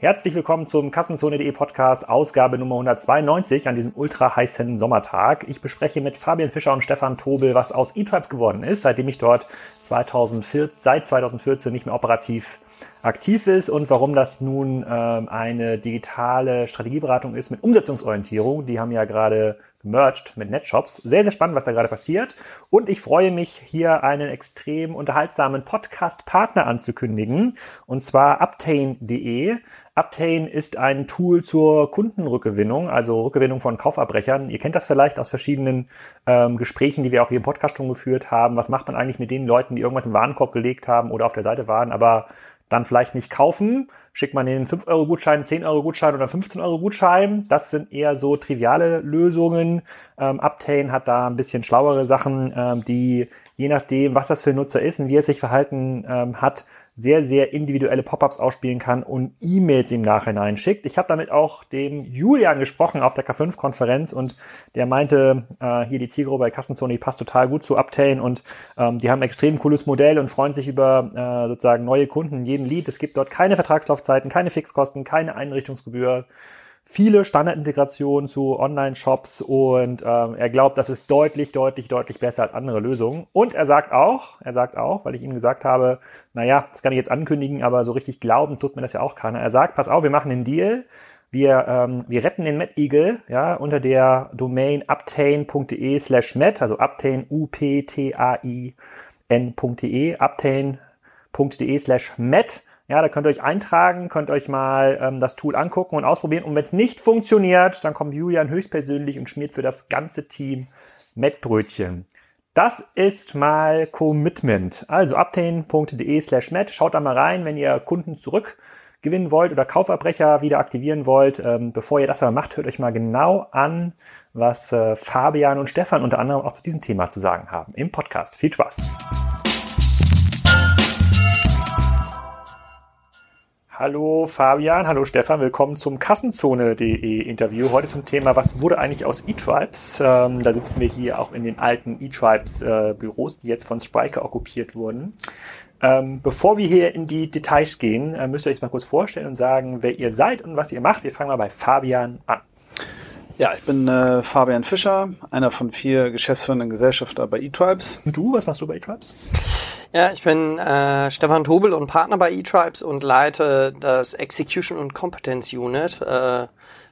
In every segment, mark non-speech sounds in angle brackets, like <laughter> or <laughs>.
Herzlich willkommen zum Kassenzone.de Podcast, Ausgabe Nummer 192 an diesem ultra heißen Sommertag. Ich bespreche mit Fabian Fischer und Stefan Tobel, was aus eTribes geworden ist, seitdem ich dort 2014, seit 2014 nicht mehr operativ aktiv ist und warum das nun ähm, eine digitale Strategieberatung ist mit Umsetzungsorientierung. Die haben ja gerade gemerged mit Netshops. Sehr, sehr spannend, was da gerade passiert. Und ich freue mich, hier einen extrem unterhaltsamen Podcast-Partner anzukündigen. Und zwar Uptain.de. Uptain ist ein Tool zur Kundenrückgewinnung, also Rückgewinnung von Kaufabbrechern. Ihr kennt das vielleicht aus verschiedenen ähm, Gesprächen, die wir auch hier im Podcast schon geführt haben. Was macht man eigentlich mit den Leuten, die irgendwas im Warenkorb gelegt haben oder auf der Seite waren, aber dann vielleicht nicht kaufen? Schickt man den 5-Euro-Gutschein, 10-Euro-Gutschein oder 15-Euro-Gutschein. Das sind eher so triviale Lösungen. Ähm, Uptain hat da ein bisschen schlauere Sachen, ähm, die je nachdem, was das für ein Nutzer ist und wie er sich verhalten ähm, hat, sehr, sehr individuelle Pop-ups ausspielen kann und E-Mails im Nachhinein schickt. Ich habe damit auch dem Julian gesprochen auf der K5-Konferenz und der meinte, äh, hier die Zielgruppe bei Kassenzone, die passt total gut zu Uptain und ähm, die haben ein extrem cooles Modell und freuen sich über äh, sozusagen neue Kunden in jedem Lied. Es gibt dort keine Vertragslaufzeiten, keine Fixkosten, keine Einrichtungsgebühr viele Standardintegrationen zu Online-Shops und ähm, er glaubt, das ist deutlich, deutlich, deutlich besser als andere Lösungen. Und er sagt auch, er sagt auch, weil ich ihm gesagt habe, naja, das kann ich jetzt ankündigen, aber so richtig glauben tut mir das ja auch keiner. Er sagt, pass auf, wir machen einen Deal. Wir, ähm, wir retten den Met Eagle ja, unter der Domain uptain.de slash met, also uptain, U-P-T-A-I-N.de, uptain.de slash met ja, da könnt ihr euch eintragen, könnt euch mal ähm, das Tool angucken und ausprobieren. Und wenn es nicht funktioniert, dann kommt Julian höchstpersönlich und schmiert für das ganze Team Mettbrötchen. Das ist mal Commitment. Also uptain.de slash met. Schaut da mal rein, wenn ihr Kunden zurückgewinnen wollt oder Kaufabbrecher wieder aktivieren wollt. Ähm, bevor ihr das aber macht, hört euch mal genau an, was äh, Fabian und Stefan unter anderem auch zu diesem Thema zu sagen haben im Podcast. Viel Spaß! Hallo Fabian, hallo Stefan, willkommen zum Kassenzone.de Interview. Heute zum Thema, was wurde eigentlich aus eTribes? Ähm, da sitzen wir hier auch in den alten eTribes äh, Büros, die jetzt von Spriker okkupiert wurden. Ähm, bevor wir hier in die Details gehen, äh, müsst ihr euch mal kurz vorstellen und sagen, wer ihr seid und was ihr macht. Wir fangen mal bei Fabian an. Ja, ich bin äh, Fabian Fischer, einer von vier geschäftsführenden Gesellschafter bei eTribes. Und du, was machst du bei eTribes? Ja, ich bin äh, Stefan Tobel und Partner bei eTribes und leite das Execution und Competence Unit. Äh,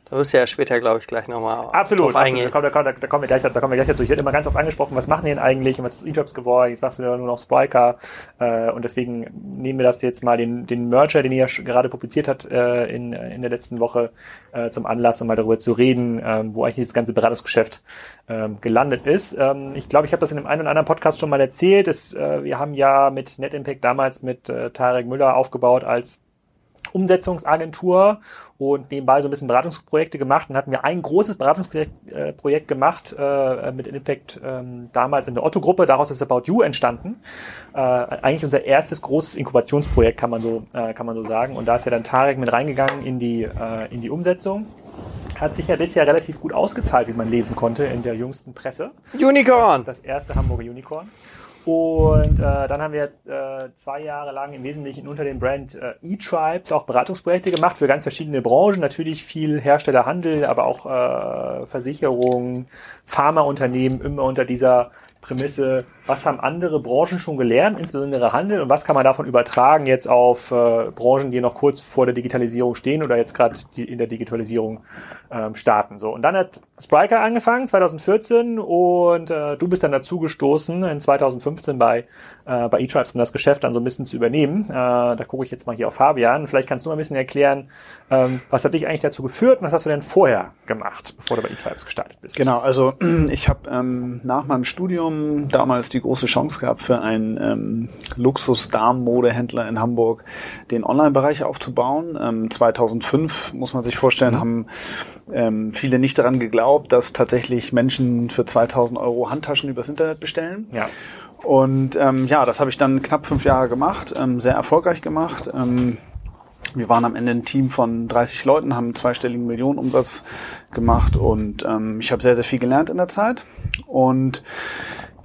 da wirst du ja später, glaube ich, gleich nochmal absolut, drauf eingehen. Absolut. Da, kommen, da, da, kommen wir gleich, da kommen wir gleich dazu. Ich werde immer ganz oft angesprochen, was machen die denn eigentlich und was ist eTribes geworden? Jetzt machst du ja nur noch Spriker. Äh, und deswegen nehmen wir das jetzt mal, den, den Merger, den ihr ja gerade publiziert hat äh, in, in der letzten Woche, äh, zum Anlass, um mal darüber zu reden, äh, wo eigentlich dieses ganze Beratungsgeschäft äh, gelandet ist. Ähm, ich glaube, ich habe das in einem einen oder anderen Podcast schon mal erzählt. Das, äh, wir haben ja mit NetImpact damals mit äh, Tarek Müller aufgebaut als Umsetzungsagentur und nebenbei so ein bisschen Beratungsprojekte gemacht. Und hatten wir ein großes Beratungsprojekt äh, Projekt gemacht äh, mit Impact ähm, damals in der Otto-Gruppe. Daraus ist About You entstanden. Äh, eigentlich unser erstes großes Inkubationsprojekt, kann man so, äh, kann man so sagen. Und da ist ja dann Tarek mit reingegangen in die, äh, in die Umsetzung. Hat sich ja bisher relativ gut ausgezahlt, wie man lesen konnte in der jüngsten Presse. Unicorn! Das erste Hamburger Unicorn. Und äh, dann haben wir äh, zwei Jahre lang im Wesentlichen unter dem Brand äh, eTribes auch Beratungsprojekte gemacht für ganz verschiedene Branchen. Natürlich viel Herstellerhandel, aber auch äh, Versicherungen, Pharmaunternehmen immer unter dieser Prämisse, was haben andere Branchen schon gelernt, insbesondere Handel, und was kann man davon übertragen jetzt auf äh, Branchen, die noch kurz vor der Digitalisierung stehen oder jetzt gerade in der Digitalisierung ähm, starten. So und dann hat Spriker angefangen 2014 und äh, du bist dann dazu gestoßen in 2015 bei äh, bei eTribes, um das Geschäft dann so ein bisschen zu übernehmen. Äh, da gucke ich jetzt mal hier auf Fabian. Vielleicht kannst du mal ein bisschen erklären, ähm, was hat dich eigentlich dazu geführt und was hast du denn vorher gemacht, bevor du bei eTribes gestartet bist? Genau, also <clears throat> ich habe ähm, nach meinem Studium damals die große Chance gehabt, für einen ähm, Luxus-Damen-Modehändler in Hamburg den Online-Bereich aufzubauen. Ähm, 2005, muss man sich vorstellen, mhm. haben ähm, viele nicht daran geglaubt, dass tatsächlich Menschen für 2000 Euro Handtaschen übers Internet bestellen. Ja. Und ähm, ja, das habe ich dann knapp fünf Jahre gemacht, ähm, sehr erfolgreich gemacht. Ähm, wir waren am Ende ein Team von 30 Leuten, haben einen zweistelligen Millionenumsatz gemacht und ähm, ich habe sehr, sehr viel gelernt in der Zeit. Und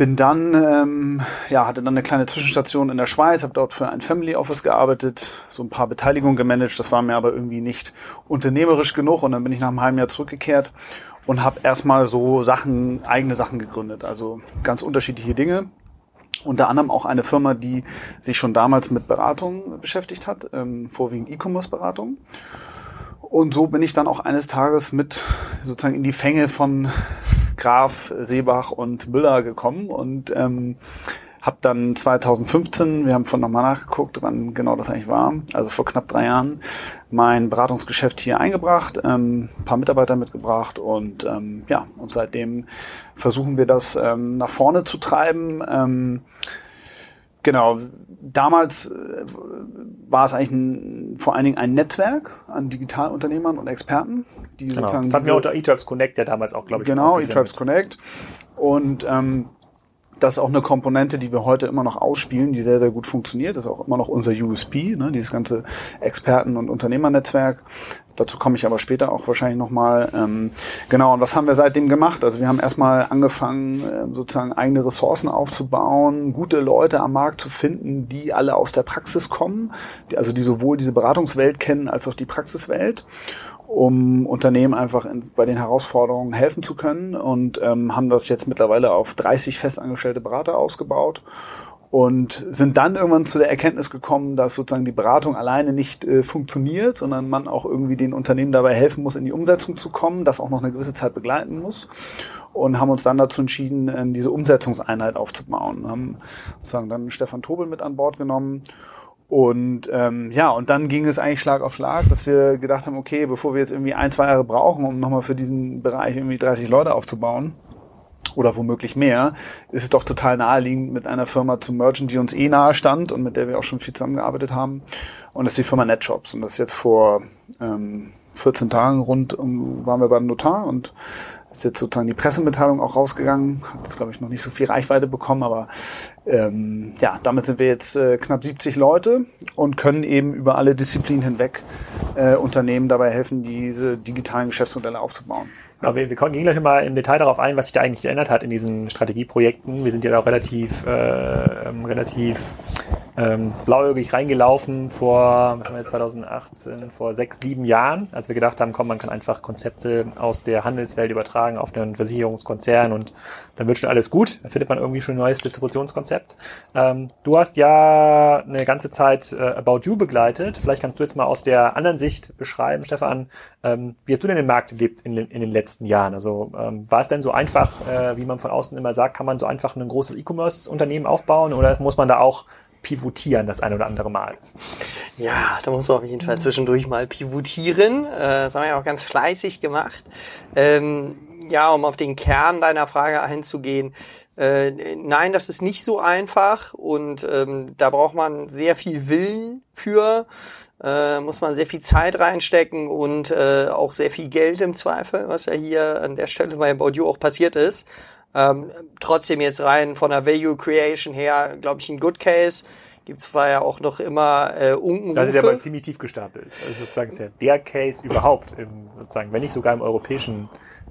bin dann, ähm, ja, hatte dann eine kleine Zwischenstation in der Schweiz, habe dort für ein Family Office gearbeitet, so ein paar Beteiligungen gemanagt. Das war mir aber irgendwie nicht unternehmerisch genug und dann bin ich nach einem halben Jahr zurückgekehrt und habe erstmal so Sachen, eigene Sachen gegründet. Also ganz unterschiedliche Dinge. Unter anderem auch eine Firma, die sich schon damals mit Beratung beschäftigt hat, ähm, vorwiegend E-Commerce-Beratung. Und so bin ich dann auch eines Tages mit sozusagen in die Fänge von Graf, Seebach und Müller gekommen und ähm, habe dann 2015, wir haben von nochmal nachgeguckt, wann genau das eigentlich war, also vor knapp drei Jahren, mein Beratungsgeschäft hier eingebracht, ähm, paar Mitarbeiter mitgebracht und ähm, ja, und seitdem versuchen wir das ähm, nach vorne zu treiben. Ähm, Genau, damals äh, war es eigentlich ein, vor allen Dingen ein Netzwerk an Digitalunternehmern und Experten. Die genau, sozusagen das hatten wir unter eTribes Connect ja damals auch, glaube ich. Genau, eTribes Connect. Und ähm, das ist auch eine Komponente, die wir heute immer noch ausspielen, die sehr, sehr gut funktioniert. Das ist auch immer noch unser USP, ne, dieses ganze Experten- und Unternehmernetzwerk. Dazu komme ich aber später auch wahrscheinlich nochmal. Ähm, genau, und was haben wir seitdem gemacht? Also wir haben erstmal angefangen, äh, sozusagen eigene Ressourcen aufzubauen, gute Leute am Markt zu finden, die alle aus der Praxis kommen, die, also die sowohl diese Beratungswelt kennen als auch die Praxiswelt um Unternehmen einfach in, bei den Herausforderungen helfen zu können und ähm, haben das jetzt mittlerweile auf 30 festangestellte Berater ausgebaut und sind dann irgendwann zu der Erkenntnis gekommen, dass sozusagen die Beratung alleine nicht äh, funktioniert, sondern man auch irgendwie den Unternehmen dabei helfen muss, in die Umsetzung zu kommen, das auch noch eine gewisse Zeit begleiten muss und haben uns dann dazu entschieden, ähm, diese Umsetzungseinheit aufzubauen. Haben sozusagen dann Stefan Tobel mit an Bord genommen und ähm, ja, und dann ging es eigentlich Schlag auf Schlag, dass wir gedacht haben, okay, bevor wir jetzt irgendwie ein, zwei Jahre brauchen, um nochmal für diesen Bereich irgendwie 30 Leute aufzubauen, oder womöglich mehr, ist es doch total naheliegend, mit einer Firma zu mergen, die uns eh nahe stand und mit der wir auch schon viel zusammengearbeitet haben. Und das ist die Firma NetShops. Und das ist jetzt vor ähm, 14 Tagen rund um, waren wir beim Notar und ist jetzt sozusagen die Pressemitteilung auch rausgegangen. Hat jetzt, glaube ich, noch nicht so viel Reichweite bekommen, aber ähm, ja, damit sind wir jetzt äh, knapp 70 Leute und können eben über alle Disziplinen hinweg äh, Unternehmen dabei helfen, diese digitalen Geschäftsmodelle aufzubauen. Genau, wir, wir gehen gleich mal im Detail darauf ein, was sich da eigentlich geändert hat in diesen Strategieprojekten. Wir sind ja da auch relativ, äh, ähm, relativ ähm, blauäugig reingelaufen vor, was haben wir jetzt, 2018, vor sechs, sieben Jahren, als wir gedacht haben, komm, man kann einfach Konzepte aus der Handelswelt übertragen auf den Versicherungskonzern und dann wird schon alles gut. Da findet man irgendwie schon ein neues Distributionskonzept. Ähm, du hast ja eine ganze Zeit äh, About You begleitet. Vielleicht kannst du jetzt mal aus der anderen Sicht beschreiben, Stefan, ähm, wie hast du denn den Markt erlebt in, in den letzten Jahren? Also ähm, war es denn so einfach, äh, wie man von außen immer sagt, kann man so einfach ein großes E-Commerce-Unternehmen aufbauen oder muss man da auch pivotieren das ein oder andere Mal. Ja, da muss man auf jeden Fall zwischendurch mal pivotieren. Äh, das haben wir ja auch ganz fleißig gemacht. Ähm, ja, um auf den Kern deiner Frage einzugehen. Äh, nein, das ist nicht so einfach und ähm, da braucht man sehr viel Willen für, äh, muss man sehr viel Zeit reinstecken und äh, auch sehr viel Geld im Zweifel, was ja hier an der Stelle bei Baudio auch passiert ist. Ähm, trotzdem jetzt rein von der Value Creation her, glaube ich, ein Good Case. Gibt zwar ja auch noch immer äh, Unkenrufe. Das ist ja aber ziemlich tief gestapelt. Also sozusagen ist ja der Case überhaupt, im, sozusagen, wenn nicht sogar im europäischen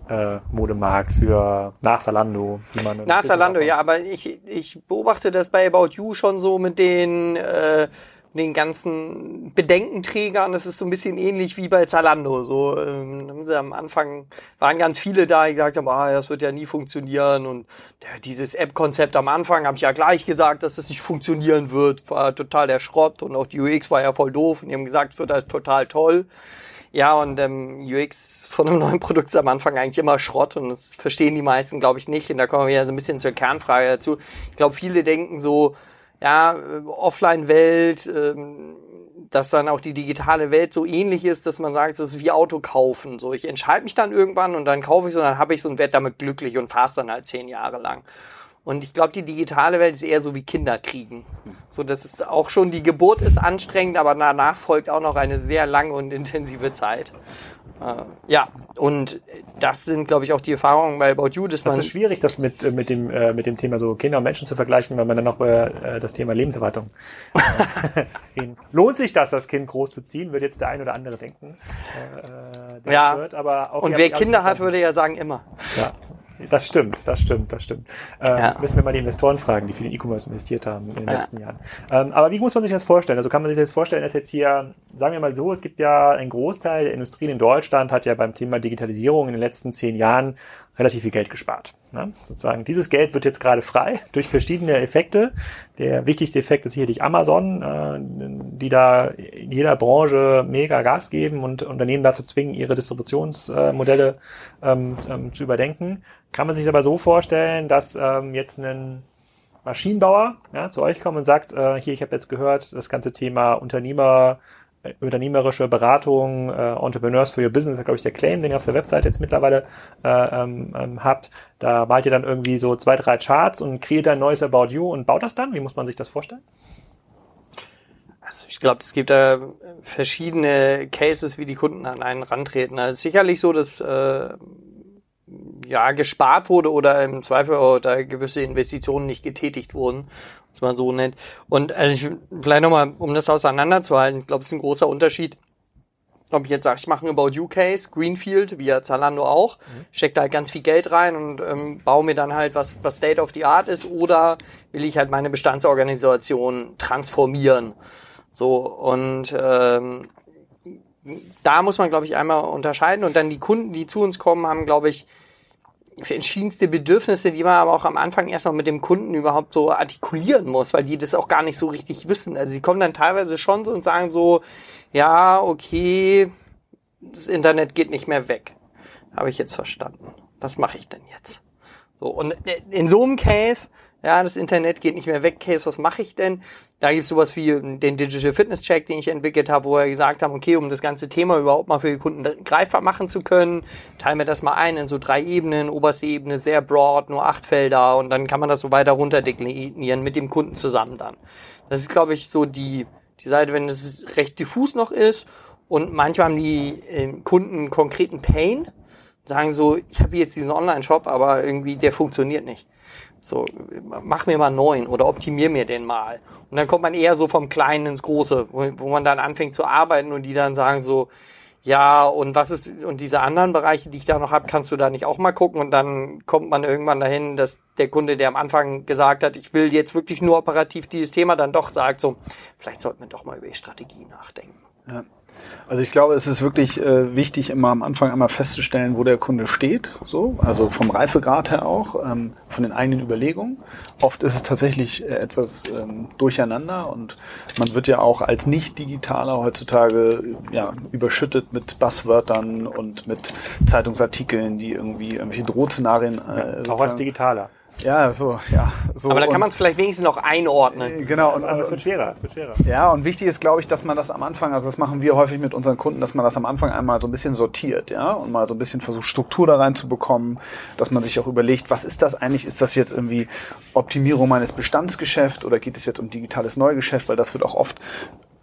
äh, Modemarkt für nach Salando. Wie man nach Salando, ja, aber ich, ich beobachte das bei About You schon so mit den äh, den ganzen Bedenkenträgern, das ist so ein bisschen ähnlich wie bei Zalando. So ähm, am Anfang waren ganz viele da, die gesagt haben, ah, das wird ja nie funktionieren und ja, dieses App-Konzept am Anfang habe ich ja gleich gesagt, dass es nicht funktionieren wird, war total der Schrott und auch die UX war ja voll doof und die haben gesagt, es wird halt total toll. Ja, und ähm, UX von einem neuen Produkt ist am Anfang eigentlich immer Schrott und das verstehen die meisten, glaube ich, nicht. Und da kommen wir ja so ein bisschen zur Kernfrage dazu. Ich glaube, viele denken so, ja, äh, Offline-Welt, ähm, dass dann auch die digitale Welt so ähnlich ist, dass man sagt, es ist wie Auto kaufen. So, ich entscheide mich dann irgendwann und dann kaufe ich so, und dann habe ich so und werde damit glücklich und fahre dann halt zehn Jahre lang. Und ich glaube, die digitale Welt ist eher so wie Kinder kriegen. So, das ist auch schon, die Geburt ist anstrengend, aber danach folgt auch noch eine sehr lange und intensive Zeit. Äh, ja, und das sind, glaube ich, auch die Erfahrungen bei About You. Dass das ist schwierig, das mit, äh, mit, dem, äh, mit dem Thema so Kinder und Menschen zu vergleichen, wenn man dann noch über äh, das Thema Lebenserwartung <laughs> Lohnt sich das, das Kind groß zu ziehen, würde jetzt der ein oder andere denken. Ja, wird, aber okay, und wer Kinder hat, würde ja sagen immer. Ja. Das stimmt, das stimmt, das stimmt. Ähm, ja. Müssen wir mal die Investoren fragen, die für den E-Commerce investiert haben in den ja. letzten Jahren. Ähm, aber wie muss man sich das vorstellen? Also kann man sich das vorstellen, dass jetzt hier, sagen wir mal so, es gibt ja ein Großteil der Industrie in Deutschland hat ja beim Thema Digitalisierung in den letzten zehn Jahren relativ viel Geld gespart. Ne? Sozusagen dieses Geld wird jetzt gerade frei <laughs> durch verschiedene Effekte. Der wichtigste Effekt ist sicherlich Amazon, äh, die da in jeder Branche mega Gas geben und Unternehmen dazu zwingen, ihre Distributionsmodelle ähm, ähm, zu überdenken. Kann man sich aber so vorstellen, dass ähm, jetzt ein Maschinenbauer ja, zu euch kommt und sagt, äh, hier, ich habe jetzt gehört, das ganze Thema Unternehmer äh, unternehmerische Beratung, äh, Entrepreneurs for Your Business, glaube ich, der Claim, den ihr auf der Website jetzt mittlerweile äh, ähm, ähm, habt. Da malt ihr dann irgendwie so zwei, drei Charts und kreiert ein neues About You und baut das dann? Wie muss man sich das vorstellen? Also ich glaube, es gibt da verschiedene Cases, wie die Kunden an einen rantreten. Also es ist sicherlich so, dass äh, ja gespart wurde oder im Zweifel da gewisse Investitionen nicht getätigt wurden was man so nennt. Und also ich, vielleicht nochmal, um das auseinanderzuhalten, ich glaube, es ist ein großer Unterschied, ob ich jetzt sage, ich mache einen About You Case, Greenfield, wie ja Zalando auch, mhm. stecke da halt ganz viel Geld rein und ähm, baue mir dann halt was, was State of the Art ist, oder will ich halt meine Bestandsorganisation transformieren. So, und ähm, da muss man, glaube ich, einmal unterscheiden. Und dann die Kunden, die zu uns kommen, haben, glaube ich, verschiedenste Bedürfnisse, die man aber auch am Anfang erstmal mit dem Kunden überhaupt so artikulieren muss, weil die das auch gar nicht so richtig wissen. Also die kommen dann teilweise schon so und sagen so, ja, okay, das Internet geht nicht mehr weg. Habe ich jetzt verstanden. Was mache ich denn jetzt? So, und in so einem Case ja, das Internet geht nicht mehr weg, Case, was mache ich denn? Da gibt's sowas wie den Digital Fitness Check, den ich entwickelt habe, wo wir gesagt haben, okay, um das ganze Thema überhaupt mal für die Kunden greifbar machen zu können, teilen wir das mal ein in so drei Ebenen, oberste Ebene sehr broad, nur acht Felder und dann kann man das so weiter runter deklinieren mit dem Kunden zusammen dann. Das ist, glaube ich, so die, die Seite, wenn es recht diffus noch ist und manchmal haben die äh, Kunden konkreten Pain, sagen so, ich habe jetzt diesen Online-Shop, aber irgendwie der funktioniert nicht. So, mach mir mal neun oder optimier mir den mal. Und dann kommt man eher so vom Kleinen ins Große, wo, wo man dann anfängt zu arbeiten und die dann sagen so, ja, und was ist, und diese anderen Bereiche, die ich da noch habe, kannst du da nicht auch mal gucken? Und dann kommt man irgendwann dahin, dass der Kunde, der am Anfang gesagt hat, ich will jetzt wirklich nur operativ dieses Thema, dann doch sagt so, vielleicht sollten wir doch mal über die Strategie nachdenken. Ja. Also ich glaube, es ist wirklich äh, wichtig, immer am Anfang einmal festzustellen, wo der Kunde steht, so, also vom Reifegrad her auch, ähm, von den eigenen Überlegungen. Oft ist es tatsächlich äh, etwas ähm, durcheinander und man wird ja auch als Nicht-Digitaler heutzutage ja, überschüttet mit Buzzwörtern und mit Zeitungsartikeln, die irgendwie irgendwelche Drohszenarien. Äh, auch als Digitaler. Ja, so, ja. So Aber da kann man es vielleicht wenigstens noch einordnen. Äh, genau. Und, Aber es wird schwerer, es wird schwerer. Ja, und wichtig ist, glaube ich, dass man das am Anfang, also das machen wir häufig mit unseren Kunden, dass man das am Anfang einmal so ein bisschen sortiert, ja, und mal so ein bisschen versucht, Struktur da reinzubekommen, dass man sich auch überlegt, was ist das eigentlich? Ist das jetzt irgendwie Optimierung meines Bestandsgeschäfts oder geht es jetzt um digitales Neugeschäft? Weil das wird auch oft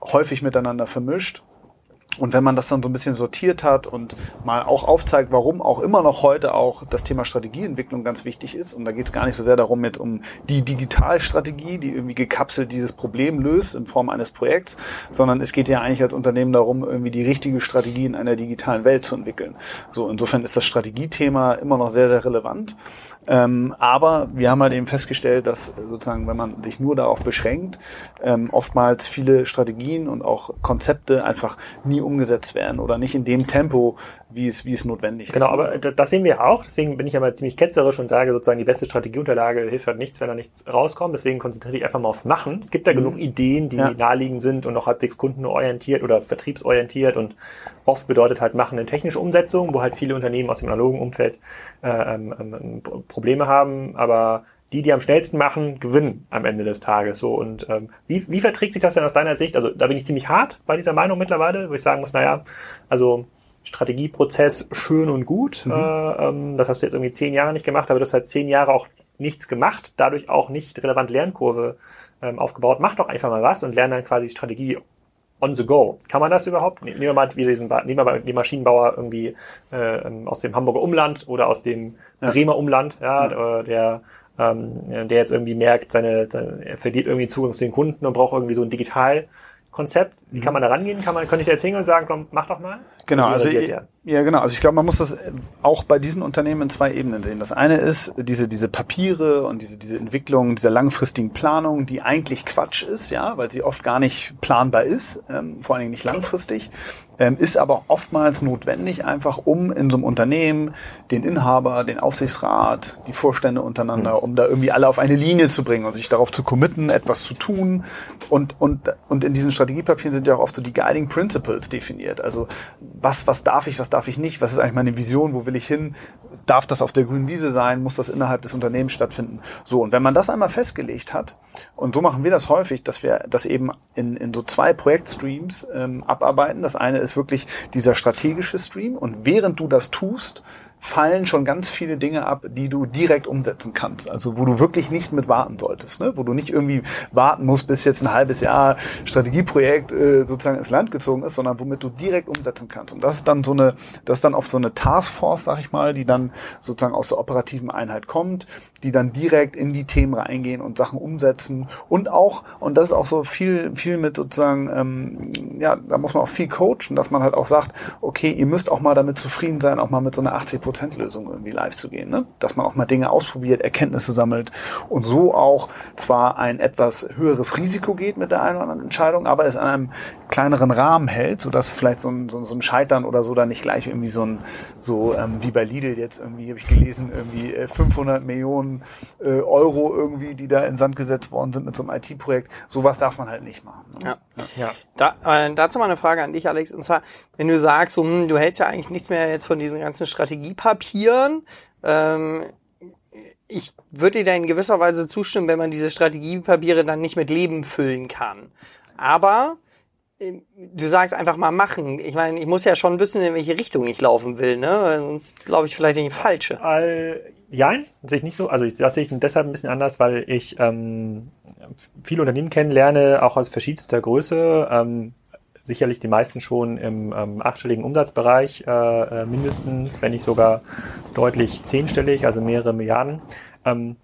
häufig miteinander vermischt. Und wenn man das dann so ein bisschen sortiert hat und mal auch aufzeigt, warum auch immer noch heute auch das Thema Strategieentwicklung ganz wichtig ist, und da geht es gar nicht so sehr darum mit um die Digitalstrategie, die irgendwie gekapselt dieses Problem löst in Form eines Projekts, sondern es geht ja eigentlich als Unternehmen darum, irgendwie die richtige Strategie in einer digitalen Welt zu entwickeln. So, insofern ist das Strategiethema immer noch sehr, sehr relevant. Ähm, aber wir haben halt eben festgestellt, dass sozusagen, wenn man sich nur darauf beschränkt, ähm, oftmals viele Strategien und auch Konzepte einfach nie umgesetzt werden oder nicht in dem Tempo, wie es, wie es notwendig genau, ist. Genau, aber das sehen wir auch. Deswegen bin ich aber ziemlich ketzerisch und sage sozusagen, die beste Strategieunterlage hilft halt nichts, wenn da nichts rauskommt. Deswegen konzentriere ich einfach mal aufs Machen. Es gibt ja mhm. genug Ideen, die ja. naheliegend sind und auch halbwegs kundenorientiert oder vertriebsorientiert und oft bedeutet halt Machen eine technische Umsetzung, wo halt viele Unternehmen aus dem analogen Umfeld äh, ähm, ähm, Probleme haben, aber die, die am schnellsten machen, gewinnen am Ende des Tages. So und ähm, wie, wie verträgt sich das denn aus deiner Sicht? Also da bin ich ziemlich hart bei dieser Meinung mittlerweile, wo ich sagen muss, naja, also Strategieprozess schön und gut. Mhm. Äh, ähm, das hast du jetzt irgendwie zehn Jahre nicht gemacht, aber du hast halt zehn Jahre auch nichts gemacht, dadurch auch nicht relevant Lernkurve ähm, aufgebaut. Mach doch einfach mal was und lerne dann quasi Strategie on the go. Kann man das überhaupt? Nehmen wir mal, wieder diesen, nehmen wir mal den Maschinenbauer irgendwie äh, ähm, aus dem Hamburger Umland oder aus dem ja. Bremer Umland, ja, ja. der ähm, der jetzt irgendwie merkt, seine, seine, er verliert irgendwie Zugang zu den Kunden und braucht irgendwie so ein Digital- Konzept. Wie kann man da rangehen? Kann man, könnte ich da jetzt hingehen und sagen, komm, mach doch mal? Genau, also ich, Ja, genau. Also ich glaube, man muss das auch bei diesen Unternehmen in zwei Ebenen sehen. Das eine ist diese, diese Papiere und diese, diese Entwicklung dieser langfristigen Planung, die eigentlich Quatsch ist, ja, weil sie oft gar nicht planbar ist, ähm, vor allen Dingen nicht langfristig ähm, ist aber oftmals notwendig, einfach um in so einem Unternehmen den Inhaber, den Aufsichtsrat, die Vorstände untereinander, mhm. um da irgendwie alle auf eine Linie zu bringen und sich darauf zu committen, etwas zu tun. Und, und, und in diesen Strategiepapieren sind ja auch oft so die Guiding Principles definiert. Also was, was darf ich, was darf ich nicht, was ist eigentlich meine Vision, wo will ich hin, darf das auf der grünen Wiese sein, muss das innerhalb des Unternehmens stattfinden. So, und wenn man das einmal festgelegt hat, und so machen wir das häufig, dass wir das eben in, in so zwei Projektstreams ähm, abarbeiten. Das eine ist wirklich dieser strategische Stream und während du das tust, fallen schon ganz viele Dinge ab, die du direkt umsetzen kannst. Also wo du wirklich nicht mit warten solltest, ne? wo du nicht irgendwie warten musst, bis jetzt ein halbes Jahr Strategieprojekt äh, sozusagen ins Land gezogen ist, sondern womit du direkt umsetzen kannst. Und das ist dann so eine, das ist dann oft so eine Taskforce, sag ich mal, die dann sozusagen aus der operativen Einheit kommt, die dann direkt in die Themen reingehen und Sachen umsetzen und auch, und das ist auch so viel, viel mit sozusagen, ähm, ja, da muss man auch viel coachen, dass man halt auch sagt, okay, ihr müsst auch mal damit zufrieden sein, auch mal mit so einer 80 100%-Lösung irgendwie live zu gehen. Ne? Dass man auch mal Dinge ausprobiert, Erkenntnisse sammelt und so auch zwar ein etwas höheres Risiko geht mit der einen oder anderen Entscheidung, aber es an einem kleineren Rahmen hält, sodass vielleicht so ein, so, so ein Scheitern oder so dann nicht gleich irgendwie so ein, so ähm, wie bei Lidl jetzt irgendwie, habe ich gelesen, irgendwie äh, 500 Millionen äh, Euro irgendwie, die da in Sand gesetzt worden sind mit so einem IT-Projekt. Sowas darf man halt nicht machen. Ne? Ja. ja. Da, äh, dazu mal eine Frage an dich, Alex. Und zwar, wenn du sagst, so, hm, du hältst ja eigentlich nichts mehr jetzt von diesen ganzen Strategiepapieren, ähm, ich würde dir da in gewisser Weise zustimmen, wenn man diese Strategiepapiere dann nicht mit Leben füllen kann. Aber du sagst einfach mal machen. Ich meine, ich muss ja schon wissen, in welche Richtung ich laufen will, ne? Sonst glaube ich vielleicht in die falsche. All, jein, sehe ich nicht so. Also das sehe ich deshalb ein bisschen anders, weil ich ähm, viele Unternehmen kennenlerne, auch aus verschiedenster Größe. Ähm, sicherlich die meisten schon im ähm, achtstelligen Umsatzbereich, äh, äh, mindestens, wenn nicht sogar deutlich zehnstellig, also mehrere Milliarden. Ähm,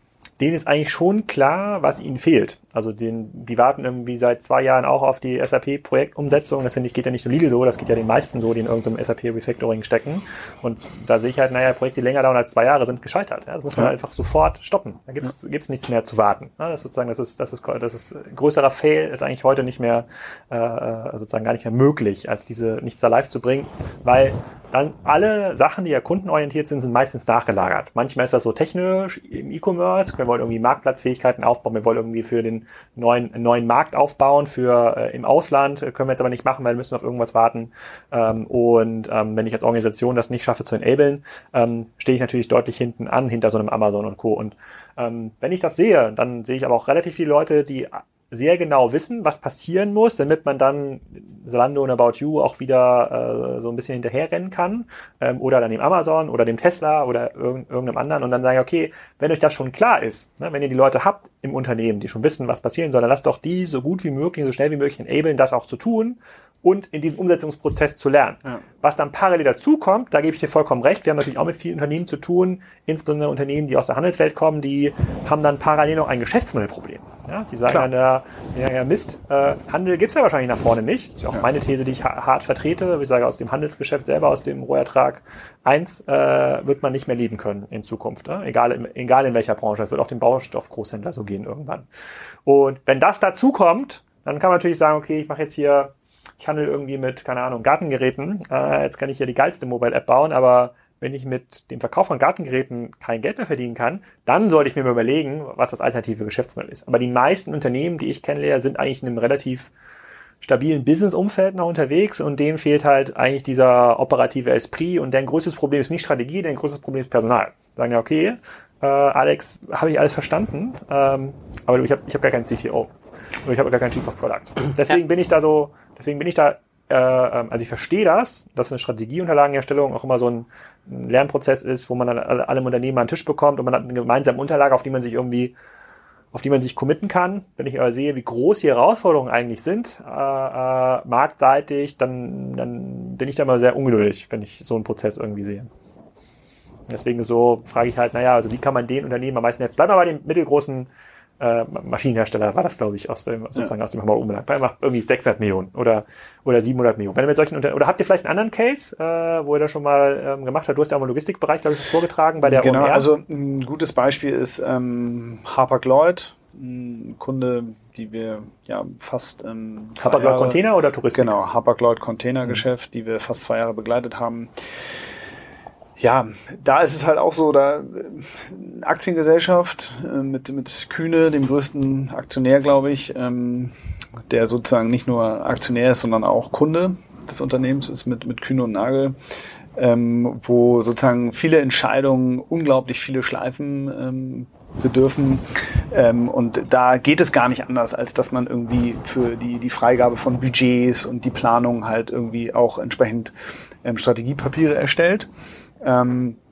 denen ist eigentlich schon klar, was ihnen fehlt. Also den, die warten irgendwie seit zwei Jahren auch auf die SAP-Projektumsetzung. Das geht ja nicht nur Lidl so, das geht ja den meisten so, die in irgendeinem SAP-Refactoring stecken. Und da sehe ich halt, naja, Projekte, die länger dauern als zwei Jahre, sind gescheitert. Ja, das muss man ja. einfach sofort stoppen. Da gibt's ja. gibt's nichts mehr zu warten. Ja, das ist sozusagen, das ist, das ist, das ist größerer Fail, ist eigentlich heute nicht mehr, äh, äh sozusagen gar nicht mehr möglich, als diese nichts da live zu bringen, weil dann alle Sachen, die ja kundenorientiert sind, sind meistens nachgelagert. Manchmal ist das so technisch im E-Commerce. Wir wollen irgendwie Marktplatzfähigkeiten aufbauen. Wir wollen irgendwie für den neuen, neuen Markt aufbauen. Für äh, im Ausland können wir jetzt aber nicht machen, weil wir müssen auf irgendwas warten. Ähm, und ähm, wenn ich als Organisation das nicht schaffe zu enablen, ähm, stehe ich natürlich deutlich hinten an, hinter so einem Amazon und Co. Und ähm, wenn ich das sehe, dann sehe ich aber auch relativ viele Leute, die sehr genau wissen, was passieren muss, damit man dann Zalando und About You auch wieder äh, so ein bisschen hinterherrennen kann ähm, oder dann dem Amazon oder dem Tesla oder irg irgendeinem anderen und dann sagen, okay, wenn euch das schon klar ist, ne, wenn ihr die Leute habt im Unternehmen, die schon wissen, was passieren soll, dann lasst doch die so gut wie möglich, so schnell wie möglich enablen, das auch zu tun und in diesem Umsetzungsprozess zu lernen. Ja. Was dann parallel dazu kommt, da gebe ich dir vollkommen recht, wir haben natürlich auch mit vielen Unternehmen zu tun, insbesondere Unternehmen, die aus der Handelswelt kommen, die haben dann parallel noch ein Geschäftsmodellproblem. Ja, die sagen Klar. dann, ja, ja, Mist, äh, Handel gibt's ja wahrscheinlich nach vorne nicht. Das ist auch ja. meine These, die ich hart vertrete. Ich sage, aus dem Handelsgeschäft selber, aus dem Rohertrag 1 äh, wird man nicht mehr leben können in Zukunft. Ne? Egal, egal in welcher Branche. Es wird auch dem Baustoffgroßhändler so gehen irgendwann. Und wenn das dazu kommt, dann kann man natürlich sagen, okay, ich mache jetzt hier ich handle irgendwie mit, keine Ahnung, Gartengeräten. Äh, jetzt kann ich hier die geilste Mobile-App bauen, aber wenn ich mit dem Verkauf von Gartengeräten kein Geld mehr verdienen kann, dann sollte ich mir mal überlegen, was das alternative Geschäftsmodell ist. Aber die meisten Unternehmen, die ich kennenlerne, sind eigentlich in einem relativ stabilen Business-Umfeld noch unterwegs und denen fehlt halt eigentlich dieser operative Esprit und deren größtes Problem ist nicht Strategie, deren größtes Problem ist Personal. Sagen ja, okay, äh, Alex, habe ich alles verstanden, ähm, aber ich habe ich hab gar keinen CTO. Und ich habe gar keinen Chief of Product. <clears throat> Deswegen ja. bin ich da so, deswegen bin ich da, äh, ähm, also ich verstehe das, dass eine Strategieunterlagenerstellung auch immer so ein, Lernprozess ist, wo man dann alle, Unternehmen an den Tisch bekommt und man hat eine gemeinsame Unterlage, auf die man sich irgendwie auf die man sich committen kann. Wenn ich aber sehe, wie groß die Herausforderungen eigentlich sind, äh, äh, marktseitig, dann, dann bin ich da mal sehr ungeduldig, wenn ich so einen Prozess irgendwie sehe. Deswegen so frage ich halt, naja, also wie kann man den Unternehmen am meisten helfen? Bleib mal bei den mittelgroßen äh, Maschinenhersteller war das, glaube ich, aus dem, sozusagen ja. aus dem Hamburger Umland. Der macht irgendwie 600 Millionen oder, oder 700 Millionen. Wenn ihr mit solchen Unter oder habt ihr vielleicht einen anderen Case, äh, wo ihr das schon mal ähm, gemacht habt? Du hast ja auch im Logistikbereich, glaube ich, was vorgetragen bei der Genau, OMR. also ein gutes Beispiel ist ähm, Harper-Lloyd, ein Kunde, die wir ja fast ähm, Harper-Lloyd Container oder Touristik? Genau, Harper-Lloyd Containergeschäft, mhm. die wir fast zwei Jahre begleitet haben ja, da ist es halt auch so, da äh, Aktiengesellschaft äh, mit, mit Kühne, dem größten Aktionär, glaube ich, ähm, der sozusagen nicht nur Aktionär ist, sondern auch Kunde des Unternehmens ist mit, mit Kühne und Nagel, ähm, wo sozusagen viele Entscheidungen, unglaublich viele Schleifen ähm, bedürfen. Ähm, und da geht es gar nicht anders, als dass man irgendwie für die, die Freigabe von Budgets und die Planung halt irgendwie auch entsprechend ähm, Strategiepapiere erstellt. Ähm,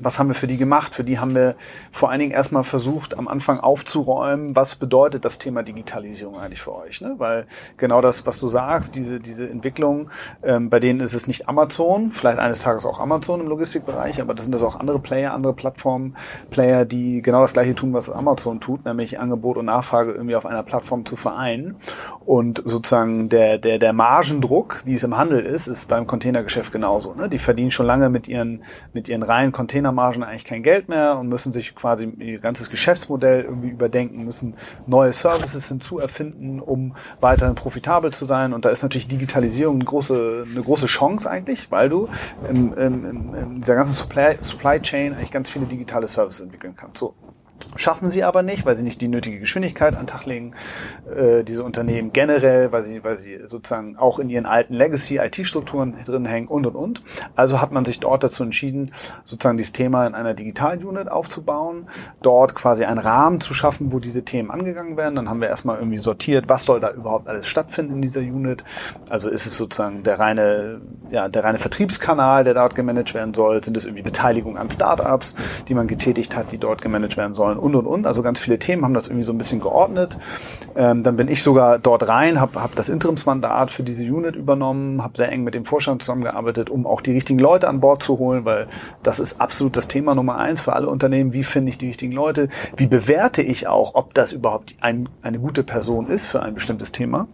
was haben wir für die gemacht? Für die haben wir vor allen Dingen erstmal versucht, am Anfang aufzuräumen, was bedeutet das Thema Digitalisierung eigentlich für euch? Ne? Weil genau das, was du sagst, diese, diese Entwicklung, ähm, bei denen ist es nicht Amazon, vielleicht eines Tages auch Amazon im Logistikbereich, aber das sind das auch andere Player, andere Plattformen, Player, die genau das gleiche tun, was Amazon tut, nämlich Angebot und Nachfrage irgendwie auf einer Plattform zu vereinen. Und sozusagen der, der, der Margendruck, wie es im Handel ist, ist beim Containergeschäft genauso. Ne? Die verdienen schon lange mit ihren, mit ihren reinen Container Containermargen eigentlich kein Geld mehr und müssen sich quasi ihr ganzes Geschäftsmodell irgendwie überdenken, müssen neue Services hinzuerfinden, um weiterhin profitabel zu sein. Und da ist natürlich Digitalisierung eine große, eine große Chance eigentlich, weil du in, in, in dieser ganzen Supply, Supply Chain eigentlich ganz viele digitale Services entwickeln kannst. So, Schaffen sie aber nicht, weil sie nicht die nötige Geschwindigkeit an Tag legen. Äh, diese Unternehmen generell, weil sie, weil sie sozusagen auch in ihren alten Legacy-IT-Strukturen drin hängen und und und. Also hat man sich dort dazu entschieden, sozusagen dieses Thema in einer Digital-Unit aufzubauen, dort quasi einen Rahmen zu schaffen, wo diese Themen angegangen werden. Dann haben wir erstmal irgendwie sortiert, was soll da überhaupt alles stattfinden in dieser Unit. Also ist es sozusagen der reine, ja, der reine Vertriebskanal, der dort gemanagt werden soll? Sind es irgendwie Beteiligungen an Startups, die man getätigt hat, die dort gemanagt werden sollen? Und und und. Also ganz viele Themen haben das irgendwie so ein bisschen geordnet. Ähm, dann bin ich sogar dort rein, habe hab das Interimsmandat für diese Unit übernommen, habe sehr eng mit dem Vorstand zusammengearbeitet, um auch die richtigen Leute an Bord zu holen, weil das ist absolut das Thema Nummer eins für alle Unternehmen. Wie finde ich die richtigen Leute? Wie bewerte ich auch, ob das überhaupt ein, eine gute Person ist für ein bestimmtes Thema?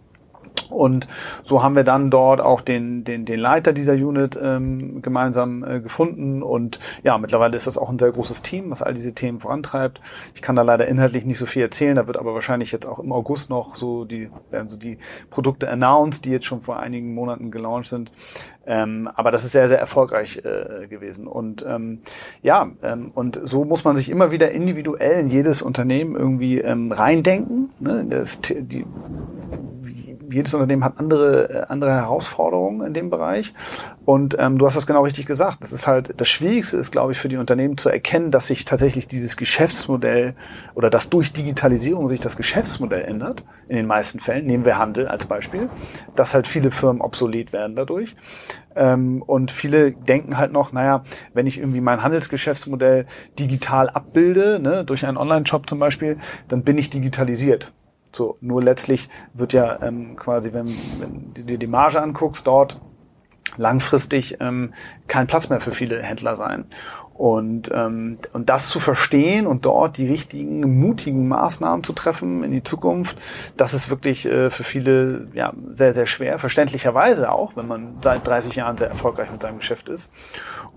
Und so haben wir dann dort auch den, den, den Leiter dieser Unit ähm, gemeinsam äh, gefunden. Und ja, mittlerweile ist das auch ein sehr großes Team, was all diese Themen vorantreibt. Ich kann da leider inhaltlich nicht so viel erzählen. Da wird aber wahrscheinlich jetzt auch im August noch so die, werden so die Produkte announced, die jetzt schon vor einigen Monaten gelauncht sind. Ähm, aber das ist sehr, sehr erfolgreich äh, gewesen. Und ähm, ja, ähm, und so muss man sich immer wieder individuell in jedes Unternehmen irgendwie ähm, reindenken. Ne? Das, die, jedes Unternehmen hat andere, äh, andere Herausforderungen in dem Bereich. Und ähm, du hast das genau richtig gesagt. Das ist halt, das Schwierigste ist, glaube ich, für die Unternehmen zu erkennen, dass sich tatsächlich dieses Geschäftsmodell oder dass durch Digitalisierung sich das Geschäftsmodell ändert. In den meisten Fällen. Nehmen wir Handel als Beispiel. Dass halt viele Firmen obsolet werden dadurch. Ähm, und viele denken halt noch, naja, wenn ich irgendwie mein Handelsgeschäftsmodell digital abbilde, ne, durch einen Online-Shop zum Beispiel, dann bin ich digitalisiert. So, nur letztlich wird ja ähm, quasi, wenn, wenn du dir die Marge anguckst, dort langfristig ähm, kein Platz mehr für viele Händler sein. Und, ähm, und das zu verstehen und dort die richtigen, mutigen Maßnahmen zu treffen in die Zukunft, das ist wirklich äh, für viele ja, sehr, sehr schwer, verständlicherweise auch, wenn man seit 30 Jahren sehr erfolgreich mit seinem Geschäft ist.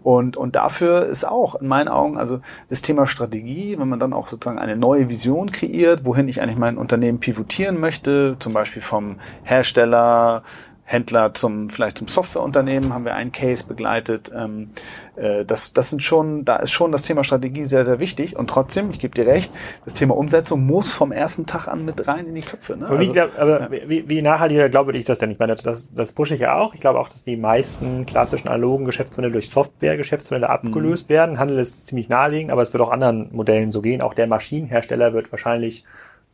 Und, und dafür ist auch in meinen Augen, also das Thema Strategie, wenn man dann auch sozusagen eine neue Vision kreiert, wohin ich eigentlich mein Unternehmen pivotieren möchte, zum Beispiel vom Hersteller, Händler zum vielleicht zum Softwareunternehmen haben wir einen Case begleitet. Ähm, äh, das, das sind schon, da ist schon das Thema Strategie sehr, sehr wichtig. Und trotzdem, ich gebe dir recht, das Thema Umsetzung muss vom ersten Tag an mit rein in die Köpfe. Ne? Aber, wie, also, aber ja. wie, wie nachhaltig glaube ich das denn? Ich meine, das, das pushe ich ja auch. Ich glaube auch, dass die meisten klassischen analogen Geschäftsmodelle durch Software-Geschäftsmodelle abgelöst mhm. werden. Handel ist ziemlich naheliegend, aber es wird auch anderen Modellen so gehen. Auch der Maschinenhersteller wird wahrscheinlich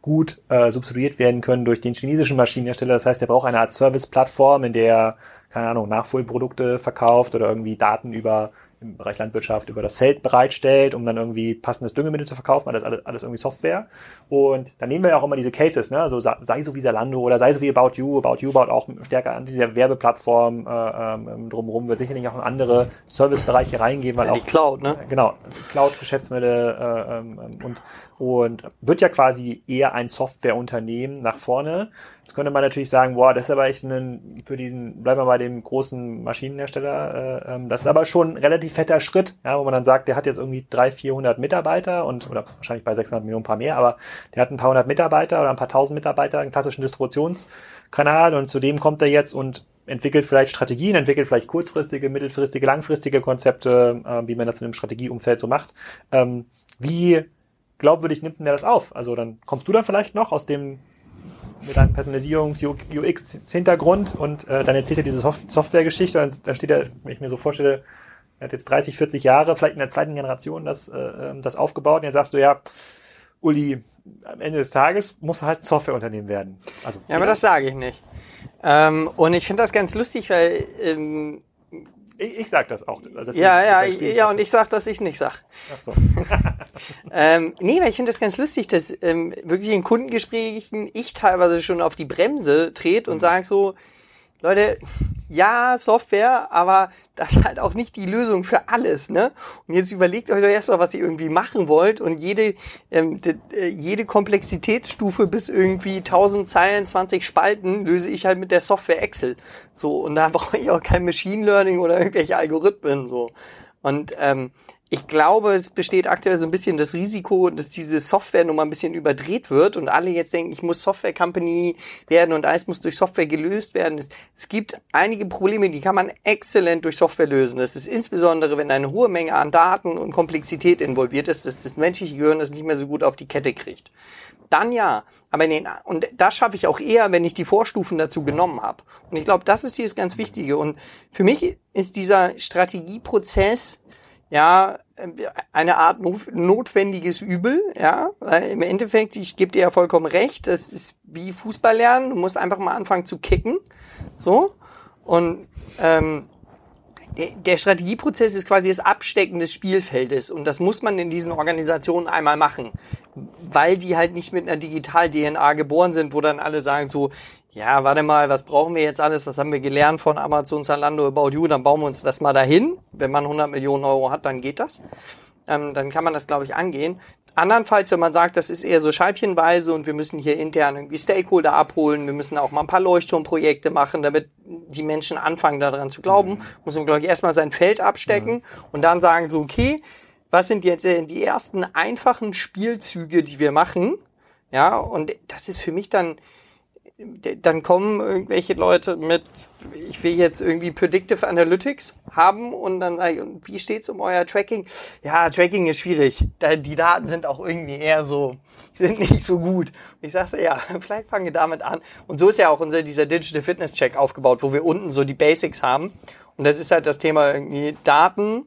gut äh, substituiert werden können durch den chinesischen Maschinenhersteller. Das heißt, er braucht eine Art Service-Plattform, in der er, keine Ahnung, Nachfolgeprodukte verkauft oder irgendwie Daten über im Bereich Landwirtschaft über das Feld bereitstellt, um dann irgendwie passendes Düngemittel zu verkaufen, alles, alles, alles irgendwie Software. Und dann nehmen wir ja auch immer diese Cases, ne? so sei so wie Zalando oder sei so wie About You. About You baut auch stärker an dieser Werbeplattform äh, ähm, drumherum, wird sicherlich auch in andere Servicebereiche reingehen, weil ja, auch die Cloud, ne? Genau, Cloud-Geschäftsmodelle äh, ähm, und und wird ja quasi eher ein Softwareunternehmen nach vorne. Jetzt könnte man natürlich sagen, boah, das ist aber echt ein, für den, bleiben wir bei dem großen Maschinenhersteller, äh, ähm, das ist aber schon ein relativ fetter Schritt, ja, wo man dann sagt, der hat jetzt irgendwie 300, 400 Mitarbeiter und, oder wahrscheinlich bei 600 Millionen ein paar mehr, aber der hat ein paar hundert Mitarbeiter oder ein paar tausend Mitarbeiter, einen klassischen Distributionskanal und zudem kommt er jetzt und entwickelt vielleicht Strategien, entwickelt vielleicht kurzfristige, mittelfristige, langfristige Konzepte, äh, wie man das in einem Strategieumfeld so macht. Ähm, wie glaubwürdig nimmt denn der das auf? Also dann kommst du da vielleicht noch aus dem mit deinem Personalisierungs-UX-Hintergrund und äh, dann erzählt er diese Soft Software-Geschichte und dann steht er, wenn ich mir so vorstelle, er hat jetzt 30, 40 Jahre, vielleicht in der zweiten Generation das, äh, ähm, das aufgebaut und jetzt sagst du ja, Uli, am Ende des Tages muss halt ein Softwareunternehmen werden. Also, ja, aber das sage ich nicht. Ähm, und ich finde das ganz lustig, weil ähm, ich, ich sag das auch. Das ja, ja, ja, und ich sag, dass ich es nicht sag. Ach so. <laughs> ähm, nee, weil ich finde das ganz lustig, dass ähm, wirklich in Kundengesprächen ich teilweise schon auf die Bremse trete und mhm. sage so, Leute, ja, Software, aber das ist halt auch nicht die Lösung für alles, ne? Und jetzt überlegt euch doch erstmal, was ihr irgendwie machen wollt und jede, ähm, äh, jede Komplexitätsstufe bis irgendwie 1000 Zeilen, 20 Spalten löse ich halt mit der Software Excel. So, und da <laughs> brauche ich auch kein Machine Learning oder irgendwelche Algorithmen, so. Und ähm, ich glaube, es besteht aktuell so ein bisschen das Risiko, dass diese Software nun mal ein bisschen überdreht wird und alle jetzt denken, ich muss Software Company werden und alles muss durch Software gelöst werden. Es gibt einige Probleme, die kann man exzellent durch Software lösen. Das ist insbesondere, wenn eine hohe Menge an Daten und Komplexität involviert ist, dass das menschliche Gehirn das nicht mehr so gut auf die Kette kriegt. Dann ja, aber den, und das schaffe ich auch eher, wenn ich die Vorstufen dazu genommen habe. Und ich glaube, das ist dieses ganz Wichtige. Und für mich ist dieser Strategieprozess ja, eine Art notwendiges Übel, ja, weil im Endeffekt, ich gebe dir ja vollkommen recht, das ist wie Fußball lernen, du musst einfach mal anfangen zu kicken, so, und ähm, der Strategieprozess ist quasi das Abstecken des Spielfeldes und das muss man in diesen Organisationen einmal machen, weil die halt nicht mit einer Digital-DNA geboren sind, wo dann alle sagen so, ja, warte mal, was brauchen wir jetzt alles? Was haben wir gelernt von Amazon, Zalando, About You? Dann bauen wir uns das mal dahin. Wenn man 100 Millionen Euro hat, dann geht das. Ähm, dann kann man das, glaube ich, angehen. Andernfalls, wenn man sagt, das ist eher so scheibchenweise und wir müssen hier intern irgendwie Stakeholder abholen, wir müssen auch mal ein paar Leuchtturmprojekte machen, damit die Menschen anfangen daran zu glauben, mhm. muss man, glaube ich, erstmal sein Feld abstecken mhm. und dann sagen so, okay, was sind jetzt die ersten einfachen Spielzüge, die wir machen? Ja, und das ist für mich dann, dann kommen irgendwelche Leute mit, ich will jetzt irgendwie Predictive Analytics haben und dann wie steht's um euer Tracking? Ja, Tracking ist schwierig. Die Daten sind auch irgendwie eher so, sind nicht so gut. Ich sage, ja, <laughs> vielleicht fangen wir damit an. Und so ist ja auch unser, dieser Digital Fitness Check aufgebaut, wo wir unten so die Basics haben. Und das ist halt das Thema irgendwie Daten,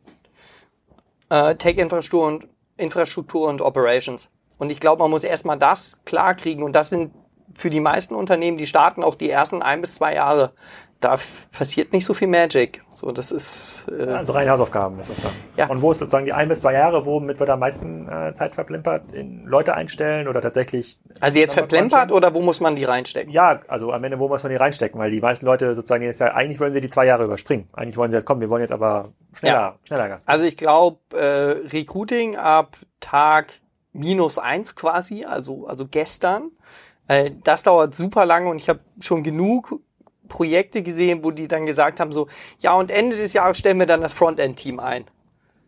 äh, Tech-Infrastruktur und Infrastruktur und Operations. Und ich glaube, man muss erstmal das klar kriegen. Und das sind für die meisten Unternehmen, die starten auch die ersten ein bis zwei Jahre. Da passiert nicht so viel Magic. So, das ist äh, also reine Hausaufgaben ist das dann. Ja. Und wo ist sozusagen die ein bis zwei Jahre, womit wird am meisten äh, Zeit verplempert? In Leute einstellen oder tatsächlich? Also jetzt verplempert oder wo muss man die reinstecken? Ja, also am Ende wo muss man die reinstecken, weil die meisten Leute sozusagen jetzt ja eigentlich wollen sie die zwei Jahre überspringen. Eigentlich wollen sie jetzt kommen, wir wollen jetzt aber schneller, ja. schneller Gast. Also ich glaube äh, Recruiting ab Tag minus eins quasi, also also gestern weil das dauert super lange und ich habe schon genug Projekte gesehen, wo die dann gesagt haben so, ja und Ende des Jahres stellen wir dann das Frontend-Team ein.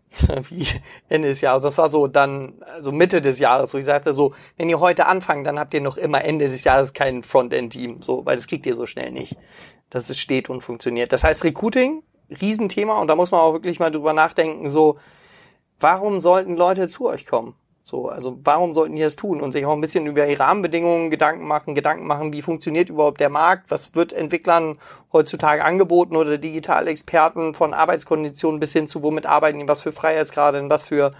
<laughs> Wie Ende des Jahres. Das war so dann, also Mitte des Jahres. So ich sagte so, wenn ihr heute anfangt, dann habt ihr noch immer Ende des Jahres kein Frontend-Team. So, weil das kriegt ihr so schnell nicht. Dass es steht und funktioniert. Das heißt Recruiting, Riesenthema und da muss man auch wirklich mal drüber nachdenken, so, warum sollten Leute zu euch kommen? So, also warum sollten die das tun und sich auch ein bisschen über die Rahmenbedingungen Gedanken machen, Gedanken machen, wie funktioniert überhaupt der Markt, was wird Entwicklern heutzutage angeboten oder Digitalexperten von Arbeitskonditionen bis hin zu womit arbeiten die, was für Freiheitsgrade, was für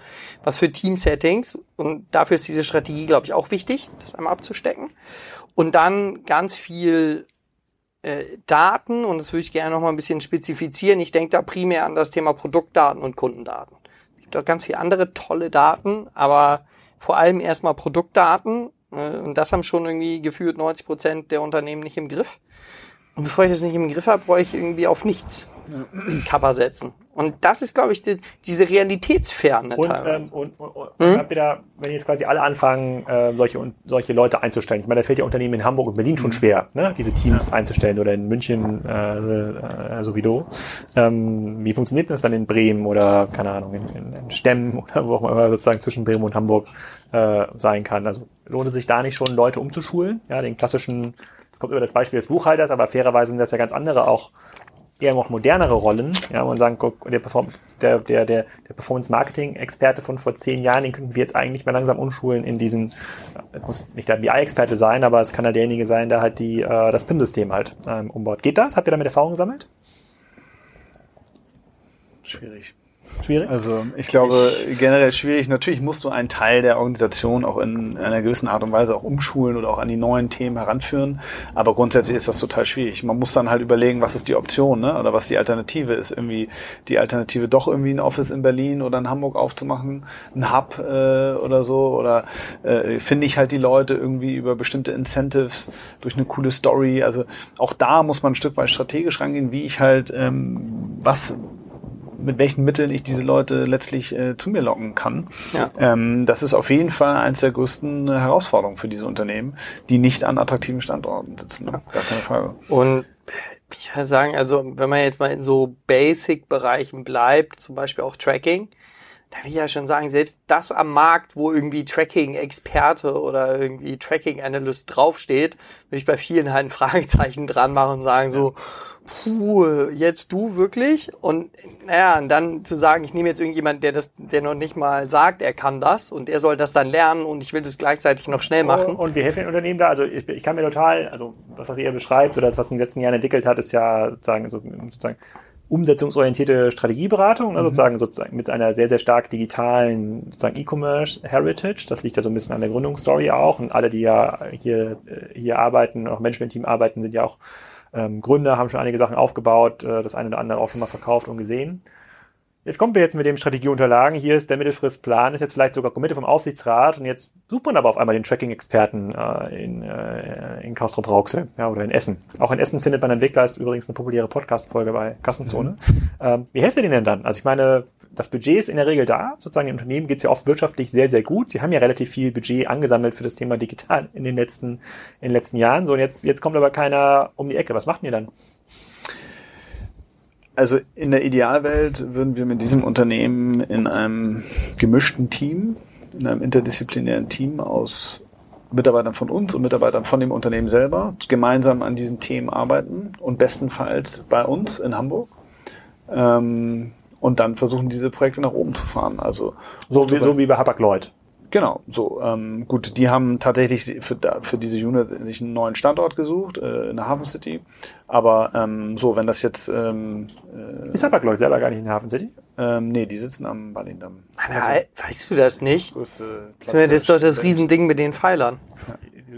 was für Teamsettings und dafür ist diese Strategie, glaube ich, auch wichtig, das einmal abzustecken und dann ganz viel äh, Daten, und das würde ich gerne noch mal ein bisschen spezifizieren. Ich denke da primär an das Thema Produktdaten und Kundendaten. Auch ganz viele andere tolle Daten, aber vor allem erstmal Produktdaten. Äh, und das haben schon irgendwie gefühlt 90 Prozent der Unternehmen nicht im Griff. Und bevor ich das nicht im Griff habe, brauche ich irgendwie auf nichts Cover setzen. Und das ist, glaube ich, die, diese Realitätsferne und, ähm, und, und, und hm? habt ihr da, wenn jetzt quasi alle anfangen, äh, solche, und, solche Leute einzustellen, ich meine, da fällt ja Unternehmen in Hamburg und Berlin schon mhm. schwer, ne? diese Teams ja. einzustellen oder in München äh, äh, sowieso. Ähm, wie funktioniert das dann in Bremen oder, keine Ahnung, in, in, in Stemmen <laughs> oder wo auch immer sozusagen zwischen Bremen und Hamburg äh, sein kann? Also lohnt es sich da nicht schon, Leute umzuschulen? Ja, den klassischen das kommt über das Beispiel des Buchhalters, aber fairerweise sind das ja ganz andere auch eher noch modernere Rollen. Ja, man sagen, guck, der, Performance, der, der, der, der Performance-Marketing-Experte von vor zehn Jahren, den könnten wir jetzt eigentlich mal langsam umschulen in diesen, das muss nicht der BI-Experte sein, aber es kann ja derjenige sein, der halt die, äh, das PIM-System halt ähm, umbaut. Geht das? Habt ihr damit Erfahrung gesammelt? Schwierig. Schwierig? Also ich glaube generell schwierig. Natürlich musst du einen Teil der Organisation auch in einer gewissen Art und Weise auch umschulen oder auch an die neuen Themen heranführen. Aber grundsätzlich ist das total schwierig. Man muss dann halt überlegen, was ist die Option, ne? Oder was die Alternative ist. Irgendwie die Alternative doch irgendwie ein Office in Berlin oder in Hamburg aufzumachen, ein Hub äh, oder so. Oder äh, finde ich halt die Leute irgendwie über bestimmte Incentives durch eine coole Story. Also auch da muss man ein Stück weit strategisch rangehen, wie ich halt ähm, was mit welchen Mitteln ich diese Leute letztlich äh, zu mir locken kann. Ja. Ähm, das ist auf jeden Fall eines der größten Herausforderungen für diese Unternehmen, die nicht an attraktiven Standorten sitzen. Ne? Gar keine Frage. Und ich würde sagen, also wenn man jetzt mal in so Basic-Bereichen bleibt, zum Beispiel auch Tracking, da will ich ja schon sagen, selbst das am Markt, wo irgendwie Tracking-Experte oder irgendwie Tracking-Analyst draufsteht, würde ich bei vielen halt ein Fragezeichen dran machen und sagen so, puh, jetzt du wirklich? Und naja, und dann zu sagen, ich nehme jetzt irgendjemand, der das, der noch nicht mal sagt, er kann das und er soll das dann lernen und ich will das gleichzeitig noch schnell machen. Und wir helfen den Unternehmen da. Also ich, ich kann mir total, also das, was ihr beschreibt oder das, was in den letzten Jahren entwickelt hat, ist ja sozusagen, sozusagen umsetzungsorientierte Strategieberatung, ne, mhm. sozusagen, sozusagen mit einer sehr, sehr stark digitalen sozusagen E-Commerce Heritage. Das liegt ja so ein bisschen an der Gründungsstory auch. Und alle, die ja hier, äh, hier arbeiten, auch Management-Team arbeiten, sind ja auch ähm, Gründer, haben schon einige Sachen aufgebaut, äh, das eine oder andere auch schon mal verkauft und gesehen. Jetzt kommen wir jetzt mit dem Strategieunterlagen. Hier ist der Mittelfristplan, ist jetzt vielleicht sogar Kommite vom Aufsichtsrat und jetzt sucht man aber auf einmal den Tracking-Experten äh, in, äh, in Castrop-Rauxel ja, oder in Essen. Auch in Essen findet man Entwickler, ist übrigens eine populäre Podcast-Folge bei Kassenzone. Mhm. Ähm, wie helft ihr denen denn dann? Also ich meine, das Budget ist in der Regel da. Sozusagen im Unternehmen geht es ja oft wirtschaftlich sehr, sehr gut. Sie haben ja relativ viel Budget angesammelt für das Thema digital in den letzten, in den letzten Jahren. So, und jetzt, jetzt kommt aber keiner um die Ecke. Was macht ihr dann? Also in der Idealwelt würden wir mit diesem Unternehmen in einem gemischten Team, in einem interdisziplinären Team aus Mitarbeitern von uns und Mitarbeitern von dem Unternehmen selber gemeinsam an diesen Themen arbeiten und bestenfalls bei uns in Hamburg. Ähm, und dann versuchen, diese Projekte nach oben zu fahren. Also so wie, so wie bei Hapag-Lloyd. Genau, so ähm, gut. Die haben tatsächlich für, für diese Unit sich einen neuen Standort gesucht äh, in der Hafen City. Aber ähm, so, wenn das jetzt ähm, äh, ist aber glaube ich selber gar nicht in der Hafen City. Ähm, nee, die sitzen am Ballindamm. Also, weißt du das nicht? Das ist doch das Riesending mit den Pfeilern. Ja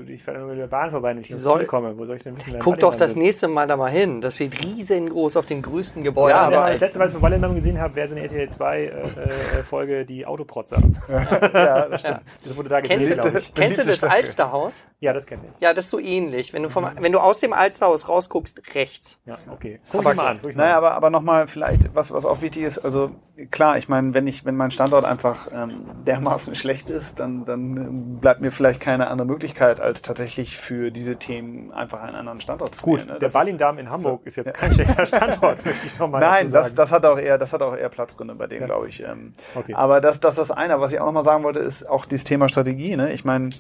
ich fahre mit der Bahn vorbei, wenn ich Ziel komme. Wo soll ich denn wissen? Guck doch das nächste Mal da mal hin. Das steht riesengroß auf den größten Gebäuden. Ja, aber das letzte Mal, als wir Wallendamm gesehen haben, wäre so eine RTL 2 äh, äh, Folge die Autoprotzer. <laughs> ja, das stimmt. Das wurde da gedreht, glaube ich. Kennst du das Alsterhaus? Ja, das kenne ich. Ja, das ist so ähnlich. Wenn du, vom, wenn du aus dem Alsterhaus rausguckst, rechts. Ja, okay. Guck aber, mal an. Guck naja, aber, aber nochmal vielleicht, was, was auch wichtig ist, also klar, ich meine, wenn ich, wenn mein Standort einfach ähm, dermaßen schlecht ist, dann, dann bleibt mir vielleicht keine andere Möglichkeit, als tatsächlich für diese Themen einfach einen anderen Standort zu Gut, wählen, ne? der Ballindarm in Hamburg so. ist jetzt kein schlechter Standort, <laughs> möchte ich nochmal Nein, sagen. das, das hat auch eher, das hat auch eher Platzgründe bei dem, ja. glaube ich. Ähm, okay. Aber das, das ist das eine. Was ich auch nochmal sagen wollte, ist auch dieses Thema Strategie. Ne? Ich meine,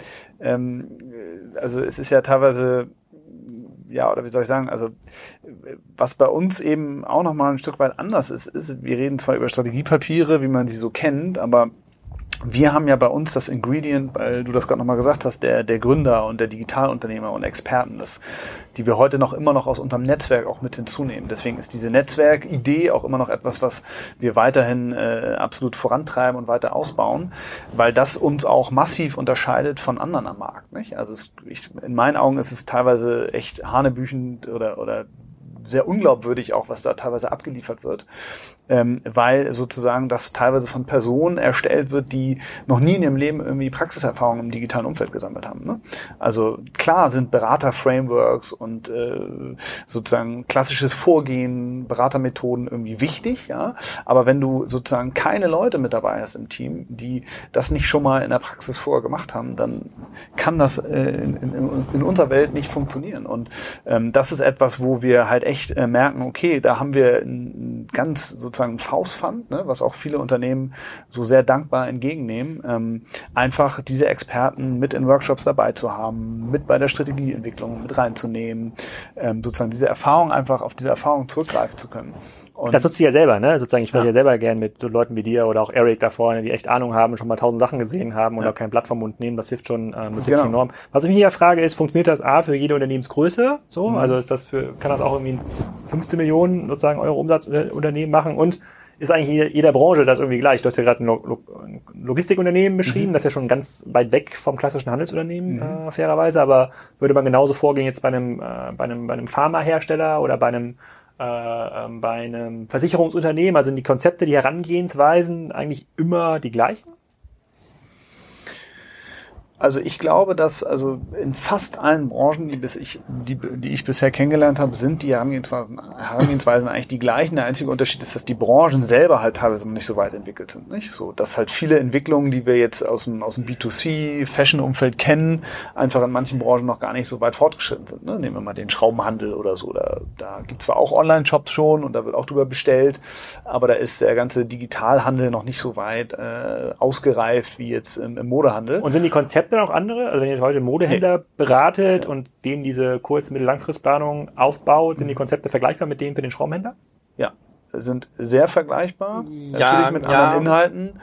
ähm, also es ist ja teilweise ja, oder wie soll ich sagen, also was bei uns eben auch nochmal ein Stück weit anders ist, ist, wir reden zwar über Strategiepapiere, wie man sie so kennt, aber wir haben ja bei uns das Ingredient, weil du das gerade nochmal gesagt hast, der, der Gründer und der Digitalunternehmer und Experten, das, die wir heute noch immer noch aus unserem Netzwerk auch mit hinzunehmen. Deswegen ist diese Netzwerkidee auch immer noch etwas, was wir weiterhin äh, absolut vorantreiben und weiter ausbauen, weil das uns auch massiv unterscheidet von anderen am Markt. Nicht? Also es, ich, in meinen Augen ist es teilweise echt hanebüchend oder, oder sehr unglaubwürdig auch, was da teilweise abgeliefert wird ähm, weil sozusagen das teilweise von Personen erstellt wird, die noch nie in ihrem Leben irgendwie Praxiserfahrung im digitalen Umfeld gesammelt haben. Ne? Also klar sind Berater-Frameworks und äh, sozusagen klassisches Vorgehen, Beratermethoden irgendwie wichtig, ja. Aber wenn du sozusagen keine Leute mit dabei hast im Team, die das nicht schon mal in der Praxis vorher gemacht haben, dann kann das äh, in, in, in unserer Welt nicht funktionieren. Und ähm, das ist etwas, wo wir halt echt äh, merken, okay, da haben wir ein ganz sozusagen sozusagen ein Faustpfand, ne, was auch viele Unternehmen so sehr dankbar entgegennehmen, ähm, einfach diese Experten mit in Workshops dabei zu haben, mit bei der Strategieentwicklung mit reinzunehmen, ähm, sozusagen diese Erfahrung einfach auf diese Erfahrung zurückgreifen zu können. Und das nutzt du ja selber, ne? Sozusagen, ich spreche ja. ja selber gern mit Leuten wie dir oder auch Eric da vorne, die echt Ahnung haben, schon mal tausend Sachen gesehen haben und ja. auch kein Blatt vom Mund nehmen. Das hilft schon, ähm, das hilft genau. schon enorm. Was ich mich hier frage, ist, funktioniert das A für jede Unternehmensgröße? So, mhm. also ist das für, kann das auch irgendwie 15 Millionen sozusagen Euro Umsatzunternehmen machen und ist eigentlich jeder, jeder Branche das irgendwie gleich. Du hast ja gerade ein Logistikunternehmen beschrieben, mhm. das ist ja schon ganz weit weg vom klassischen Handelsunternehmen, mhm. äh, fairerweise, aber würde man genauso vorgehen jetzt bei einem, äh, bei einem, bei einem Pharmahersteller oder bei einem äh, bei einem Versicherungsunternehmen, also sind die Konzepte, die Herangehensweisen eigentlich immer die gleichen? Also ich glaube, dass also in fast allen Branchen, die, bis ich, die, die ich bisher kennengelernt habe, sind die Herangehensweisen, Herangehensweisen eigentlich die gleichen. Der einzige Unterschied ist, dass die Branchen selber halt teilweise noch nicht so weit entwickelt sind. Nicht? So, dass halt viele Entwicklungen, die wir jetzt aus dem, aus dem B2C, Fashion-Umfeld kennen, einfach in manchen Branchen noch gar nicht so weit fortgeschritten sind. Ne? Nehmen wir mal den Schraubenhandel oder so. Da, da gibt zwar auch Online-Shops schon und da wird auch drüber bestellt, aber da ist der ganze Digitalhandel noch nicht so weit äh, ausgereift wie jetzt im, im Modehandel. Und sind die Konzepte Konzepte auch andere? Also wenn ihr heute Modehändler hey. beratet und denen diese Kurz-, Mittel-, Langfristplanung aufbaut, sind die Konzepte vergleichbar mit denen für den Schraubenhändler? Ja, sind sehr vergleichbar. Ja, Natürlich mit ja. anderen Inhalten.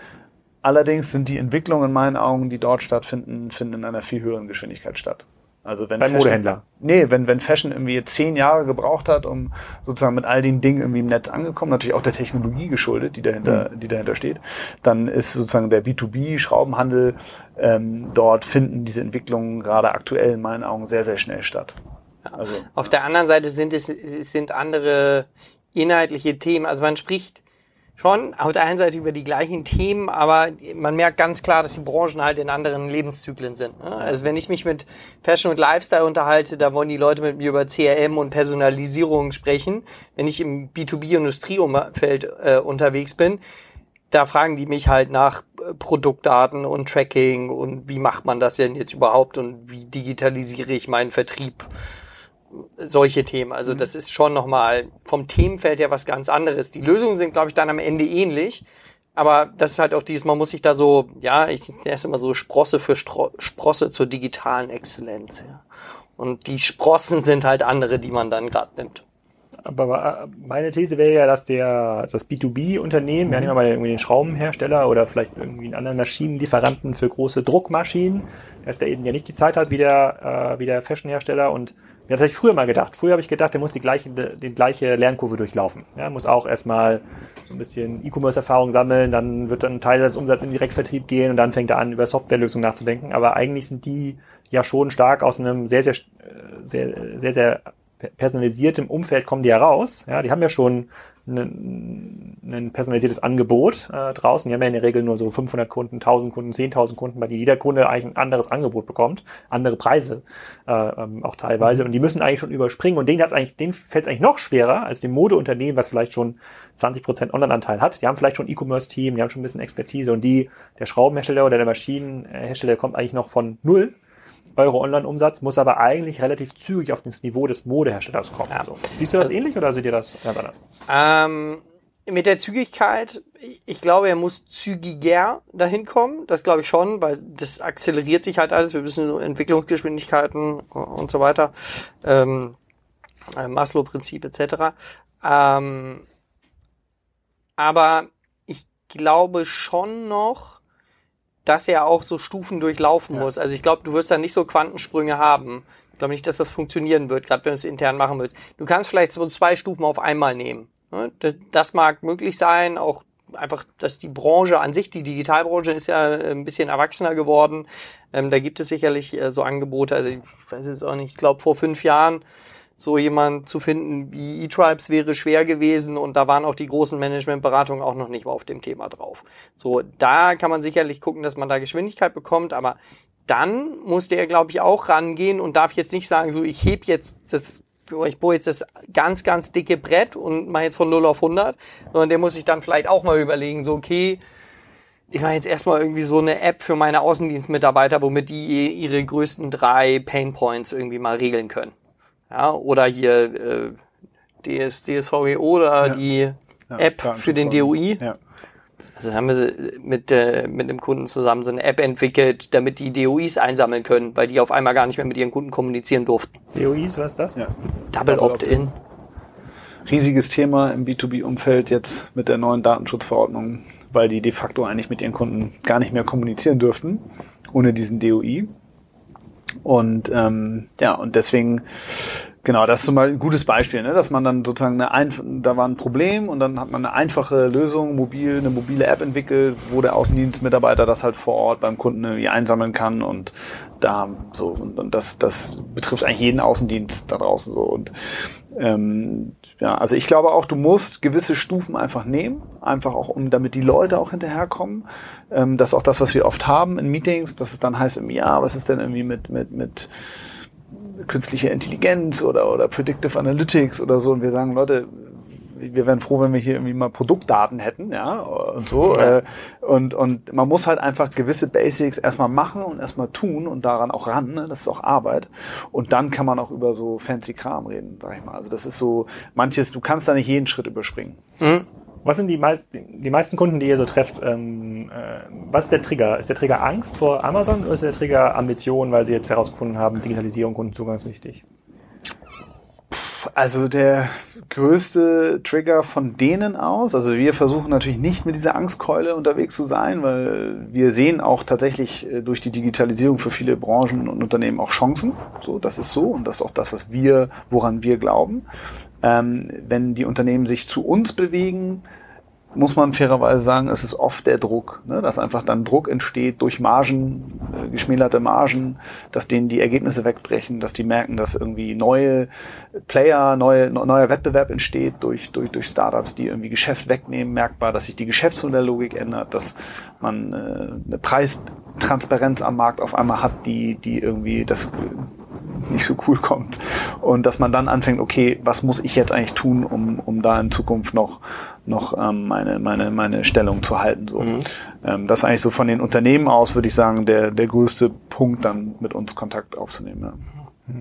Allerdings sind die Entwicklungen in meinen Augen, die dort stattfinden, finden in einer viel höheren Geschwindigkeit statt. Also wenn Beim Fashion, Modehändler. Nee, wenn, wenn Fashion irgendwie zehn Jahre gebraucht hat, um sozusagen mit all den Dingen irgendwie im Netz angekommen, natürlich auch der Technologie geschuldet, die dahinter, mhm. die dahinter steht, dann ist sozusagen der B2B-Schraubenhandel ähm, dort finden diese Entwicklungen gerade aktuell in meinen Augen sehr, sehr schnell statt. Also, Auf der anderen Seite sind es, es sind andere inhaltliche Themen. Also man spricht schon auf der einen Seite über die gleichen Themen, aber man merkt ganz klar, dass die Branchen halt in anderen Lebenszyklen sind. Ne? Also wenn ich mich mit Fashion und Lifestyle unterhalte, da wollen die Leute mit mir über CRM und Personalisierung sprechen. Wenn ich im B2B-Industrieumfeld äh, unterwegs bin, da fragen die mich halt nach Produktdaten und Tracking und wie macht man das denn jetzt überhaupt und wie digitalisiere ich meinen Vertrieb? Solche Themen. Also mhm. das ist schon nochmal vom Themenfeld her was ganz anderes. Die Lösungen sind, glaube ich, dann am Ende ähnlich. Aber das ist halt auch dieses, man muss sich da so, ja, ich nenne immer so Sprosse für Stro Sprosse zur digitalen Exzellenz. Ja. Und die Sprossen sind halt andere, die man dann gerade nimmt. Aber äh, meine These wäre ja, dass der das B2B-Unternehmen, wir nehmen mal irgendwie den Schraubenhersteller oder vielleicht irgendwie einen anderen Maschinenlieferanten für große Druckmaschinen, dass der eben ja nicht die Zeit hat wie der, äh, wie der Fashionhersteller und das habe ich früher mal gedacht. Früher habe ich gedacht, der muss die gleiche, die gleiche Lernkurve durchlaufen. Ja, muss auch erstmal so ein bisschen E-Commerce-Erfahrung sammeln, dann wird dann ein Teil des Umsatzes in den Direktvertrieb gehen und dann fängt er an, über Softwarelösungen nachzudenken. Aber eigentlich sind die ja schon stark aus einem sehr, sehr, sehr, sehr, sehr personalisiertem Umfeld kommen die ja raus. Ja, die haben ja schon ein, ein personalisiertes Angebot äh, draußen. Die haben ja in der Regel nur so 500 Kunden, 1000 Kunden, 10.000 Kunden, bei denen jeder Kunde eigentlich ein anderes Angebot bekommt, andere Preise äh, ähm, auch teilweise. Und die müssen eigentlich schon überspringen. Und denen, hat's eigentlich, denen fällt es eigentlich noch schwerer als dem Modeunternehmen, was vielleicht schon 20% Online-Anteil hat. Die haben vielleicht schon E-Commerce-Team, die haben schon ein bisschen Expertise. Und die, der Schraubenhersteller oder der Maschinenhersteller kommt eigentlich noch von null Euro Online-Umsatz, muss aber eigentlich relativ zügig auf das Niveau des Modeherstellers kommen. Ja. So. Siehst du das ähnlich oder seht ihr das ganz anders? Ähm, mit der Zügigkeit, ich glaube, er muss zügiger dahin kommen. Das glaube ich schon, weil das akzeleriert sich halt alles. Wir wissen so Entwicklungsgeschwindigkeiten und so weiter. Ähm, äh, Maslow-Prinzip etc. Ähm, aber ich glaube schon noch, das ja auch so Stufen durchlaufen Ja. muss. Also ich glaube, du wirst da nicht so Quantensprünge haben. Ich glaube nicht, dass das funktionieren wird, gerade wenn du es intern machen willst. Du kannst vielleicht so zwei Stufen auf einmal nehmen. ne? Das- Das mag möglich sein, auch einfach, dass die Branche an sich, die Digitalbranche ist ja äh, ein bisschen erwachsener geworden. Ähm, da gibt es sicherlich äh, so Angebote. Also ich weiß jetzt auch nicht, ich glaube vor fünf Jahren so jemand zu finden wie E-Tribes wäre schwer gewesen und da waren auch die großen Managementberatungen auch noch nicht auf dem Thema drauf. So, da kann man sicherlich gucken, dass man da Geschwindigkeit bekommt, aber dann muss der, glaube ich, auch rangehen und darf jetzt nicht sagen, so ich heb jetzt das, ich bohre jetzt das ganz, ganz dicke Brett und mache jetzt von 0 auf 100, sondern der muss sich dann vielleicht auch mal überlegen, so okay, ich mache jetzt erstmal irgendwie so eine App für meine Außendienstmitarbeiter, womit die ihre größten drei Painpoints irgendwie mal regeln können. Ja, oder hier äh, DS, DSVGO oder Ja. die Ja, App für den. DOI. Ja. Also haben wir mit, äh, mit einem Kunden zusammen so eine App entwickelt, damit die DOIs einsammeln können, weil die auf einmal gar nicht mehr mit ihren Kunden kommunizieren durften. DOIs, was ist das? Ja. Double Double Opt-in. Riesiges Thema im B2B-Umfeld jetzt mit der neuen Datenschutzverordnung, weil die de facto eigentlich mit ihren Kunden gar nicht mehr kommunizieren dürften, ohne diesen DOI. Und ähm, ja, und deswegen, genau, das ist zum Beispiel ein gutes Beispiel, ne? dass man dann sozusagen eine da war ein Problem und dann hat man eine einfache Lösung, mobil, eine mobile App entwickelt, wo der Außendienstmitarbeiter das halt vor Ort beim Kunden irgendwie einsammeln kann und da so und, und das das betrifft eigentlich jeden Außendienst da draußen so und ähm, ja, also ich glaube auch, du musst gewisse Stufen einfach nehmen, einfach auch, um damit die Leute auch hinterherkommen. Ähm, das ist auch das, was wir oft haben in Meetings, dass es dann heißt, ja, was ist denn irgendwie mit, mit, mit künstlicher Intelligenz oder, oder Predictive Analytics oder so. Und wir sagen, Leute, wir wären froh, wenn wir hier irgendwie mal Produktdaten hätten, ja, und so. Ja. Äh, und, und man muss halt einfach gewisse Basics erstmal machen und erstmal tun und daran auch ran, ne? das ist auch Arbeit. Und dann kann man auch über so fancy Kram reden, sag ich mal. Also das ist so, manches, du kannst da nicht jeden Schritt überspringen. Was sind die, meist, die meisten Kunden, die ihr so trefft? Ähm, äh, was ist der Trigger? Ist der Trigger Angst vor Amazon oder ist der Trigger Ambition, weil sie jetzt herausgefunden haben, Digitalisierung, Kundenzugang ist wichtig? Also der größte Trigger von denen aus, also wir versuchen natürlich nicht mit dieser Angstkeule unterwegs zu sein, weil wir sehen auch tatsächlich äh, durch die Digitalisierung für viele Branchen und Unternehmen auch Chancen. So, das ist so und das ist auch das, was wir, woran wir glauben. Ähm, wenn die Unternehmen sich zu uns bewegen, muss man fairerweise sagen, es ist oft der Druck, ne? dass einfach dann Druck entsteht durch Margen, äh, geschmälerte Margen, dass denen die Ergebnisse wegbrechen, dass die merken, dass irgendwie neue Player, neue, ne- neuer Wettbewerb entsteht durch, durch, durch Startups, die irgendwie Geschäft wegnehmen, merkbar, dass sich die Geschäftsmodelllogik ändert, dass man äh, eine Preistransparenz am Markt auf einmal hat, die, die irgendwie das nicht so cool kommt. Und dass man dann anfängt, okay, was muss ich jetzt eigentlich tun, um, um da in Zukunft noch, noch ähm, meine, meine, meine Stellung zu halten. So. Ähm, das ist eigentlich so von den Unternehmen aus, würde ich sagen, der, der größte Punkt, dann mit uns Kontakt aufzunehmen. Ja.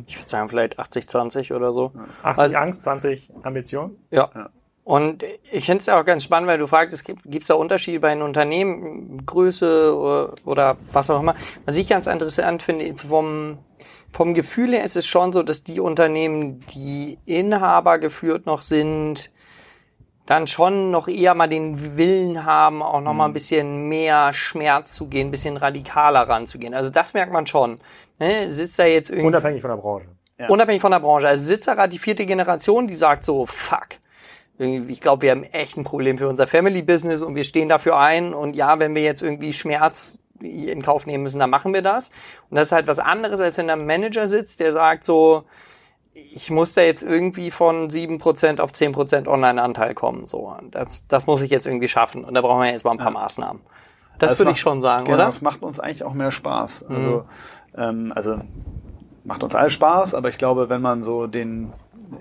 Ich würde sagen, vielleicht 80-20 oder so. 80 Also- Angst, 20 Ambition? Ja. Ja. Und ich finde es ja auch ganz spannend, weil du fragst, es gibt gibt's da Unterschiede bei den Unternehmen, Größe oder, oder was auch immer. Was ich ganz interessant finde, vom, vom Gefühl her ist es schon so, dass die Unternehmen, die Inhaber geführt noch sind, dann schon noch eher mal den Willen haben, auch noch mal ein bisschen mehr Schmerz zu gehen, ein bisschen radikaler ranzugehen. Also das merkt man schon. Ne? Sitzt da jetzt irgendwie Unabhängig von der Branche. Ja. Unabhängig von der Branche. Also sitzt da gerade die vierte Generation, die sagt so, fuck. Ich glaube, wir haben echt ein Problem für unser Family-Business und wir stehen dafür ein. Und ja, wenn wir jetzt irgendwie Schmerz in Kauf nehmen müssen, dann machen wir das. Und das ist halt was anderes, als wenn da ein Manager sitzt, der sagt so, ich muss da jetzt irgendwie von 7% auf 10% Online-Anteil kommen. So, das, das muss ich jetzt irgendwie schaffen. Und da brauchen wir jetzt mal ein paar Maßnahmen. Das Also würde macht- ich schon sagen, genau, oder? Es macht uns eigentlich auch mehr Spaß. Also, ähm, also macht uns alles Spaß, aber ich glaube, wenn man so den